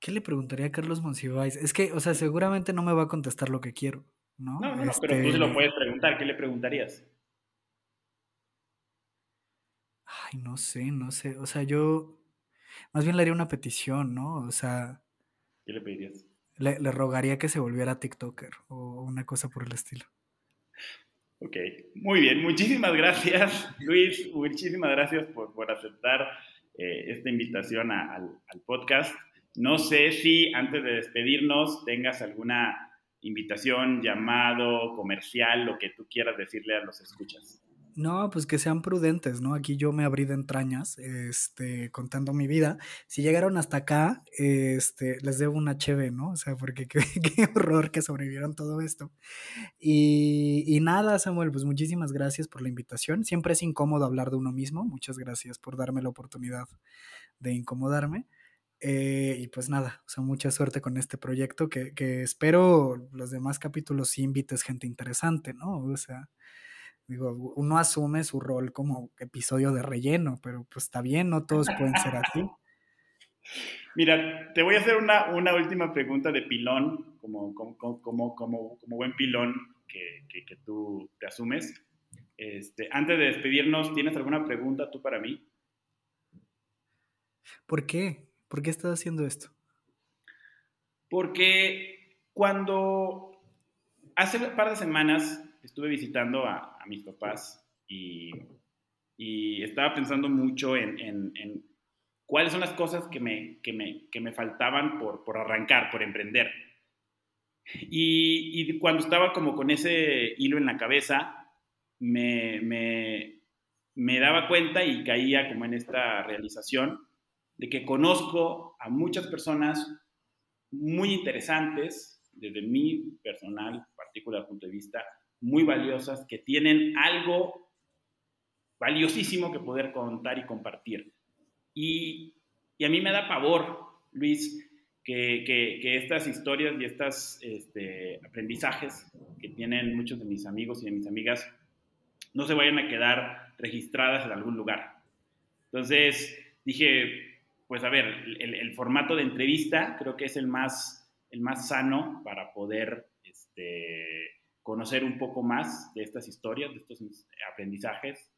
¿Qué le preguntaría a Carlos Monsiváis? Es que, o sea, seguramente no me va a contestar lo que quiero, ¿no? No, no, pero tú se lo este puedes preguntar. ¿Qué le preguntarías? Ay, no sé, no sé. O sea, yo más bien le haría una petición, ¿no? O sea... ¿Qué le pedirías? Le, rogaría que se volviera TikToker o una cosa por el estilo. Ok, muy bien. Muchísimas gracias, Luis. Muchísimas gracias por, aceptar eh, esta invitación al podcast. No sé si antes de despedirnos tengas alguna invitación, llamado, comercial, lo que tú quieras decirle a los escuchas. No, pues que sean prudentes, ¿no? Aquí yo me abrí de entrañas, este, contando mi vida. Si llegaron hasta acá, este, les debo una cheve, ¿no? O sea, porque <laughs> qué, horror que sobrevivieron todo esto. Y, y, nada, Samuel, pues muchísimas gracias por la invitación. Siempre es incómodo hablar de uno mismo. Muchas gracias por darme la oportunidad de incomodarme. Eh, y pues nada, o sea, mucha suerte con este proyecto que, que, espero los demás capítulos sí invites gente interesante, ¿no? O sea, digo, uno asume su rol como episodio de relleno, pero pues está bien, no todos pueden ser así. <laughs> Mira, te voy a hacer una, una última pregunta de pilón, como, como, como, como, como buen pilón que, que, que, tú te asumes. Este, antes de despedirnos, ¿tienes alguna pregunta tú para mí? ¿Por qué? ¿Por qué estás haciendo esto? Porque cuando hace un par de semanas estuve visitando a, mis papás y, estaba pensando mucho en, cuáles son las cosas que me, me, faltaban por, por, arrancar, por emprender. Y, cuando estaba como con ese hilo en la cabeza, me, me daba cuenta y caía como en esta realización de que conozco a muchas personas muy interesantes, desde mi personal, particular punto de vista, muy valiosas, que tienen algo valiosísimo que poder contar y compartir. Y, a mí me da pavor, Luis, que, estas historias y estos este, aprendizajes que tienen muchos de mis amigos y de mis amigas no se vayan a quedar registradas en algún lugar. Entonces dije, pues a ver, el, formato de entrevista creo que es el más, el más sano para poder este, conocer un poco más de estas historias, de estos aprendizajes.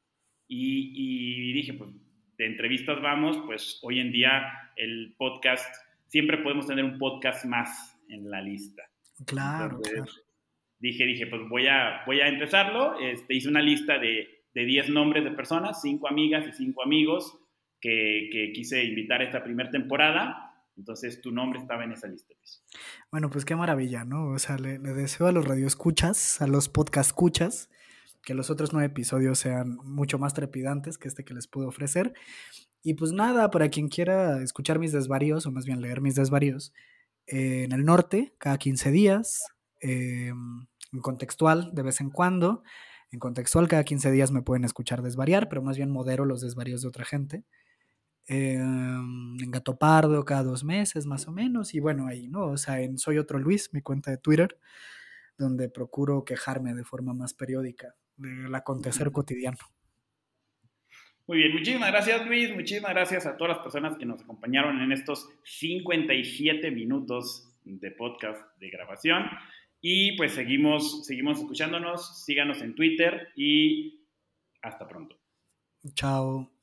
Y, dije, pues de entrevistas vamos, pues hoy en día el podcast, siempre podemos tener un podcast más en la lista. Claro, claro dije, dije, pues voy a, voy a empezarlo. Este, hice una lista de, de 10 nombres de personas, 5 amigas y 5 amigos que, que, quise invitar a esta primera temporada. Entonces tu nombre estaba en esa lista. Bueno, pues qué maravilla, ¿no? O sea, le, deseo a los radioescuchas, a los podcast escuchas, que los otros nueve episodios sean mucho más trepidantes que este que les pude ofrecer. Y pues nada, para quien quiera escuchar mis desvaríos, o más bien leer mis desvaríos, eh, en el norte, cada 15 días, eh, en contextual de vez en cuando. En contextual cada 15 días me pueden escuchar desvariar, pero más bien modero los desvaríos de otra gente. Em, en Gato Pardo cada dos meses más o menos. Y bueno, ahí, ¿no? O sea, en Soy Otro Luis, mi cuenta de Twitter, donde procuro quejarme de forma más periódica del acontecer cotidiano. Muy bien, muchísimas gracias Luis, muchísimas gracias a todas las personas que nos acompañaron en estos 57 minutos de podcast de grabación. Y pues seguimos, seguimos escuchándonos, síganos en Twitter y hasta pronto. Chao.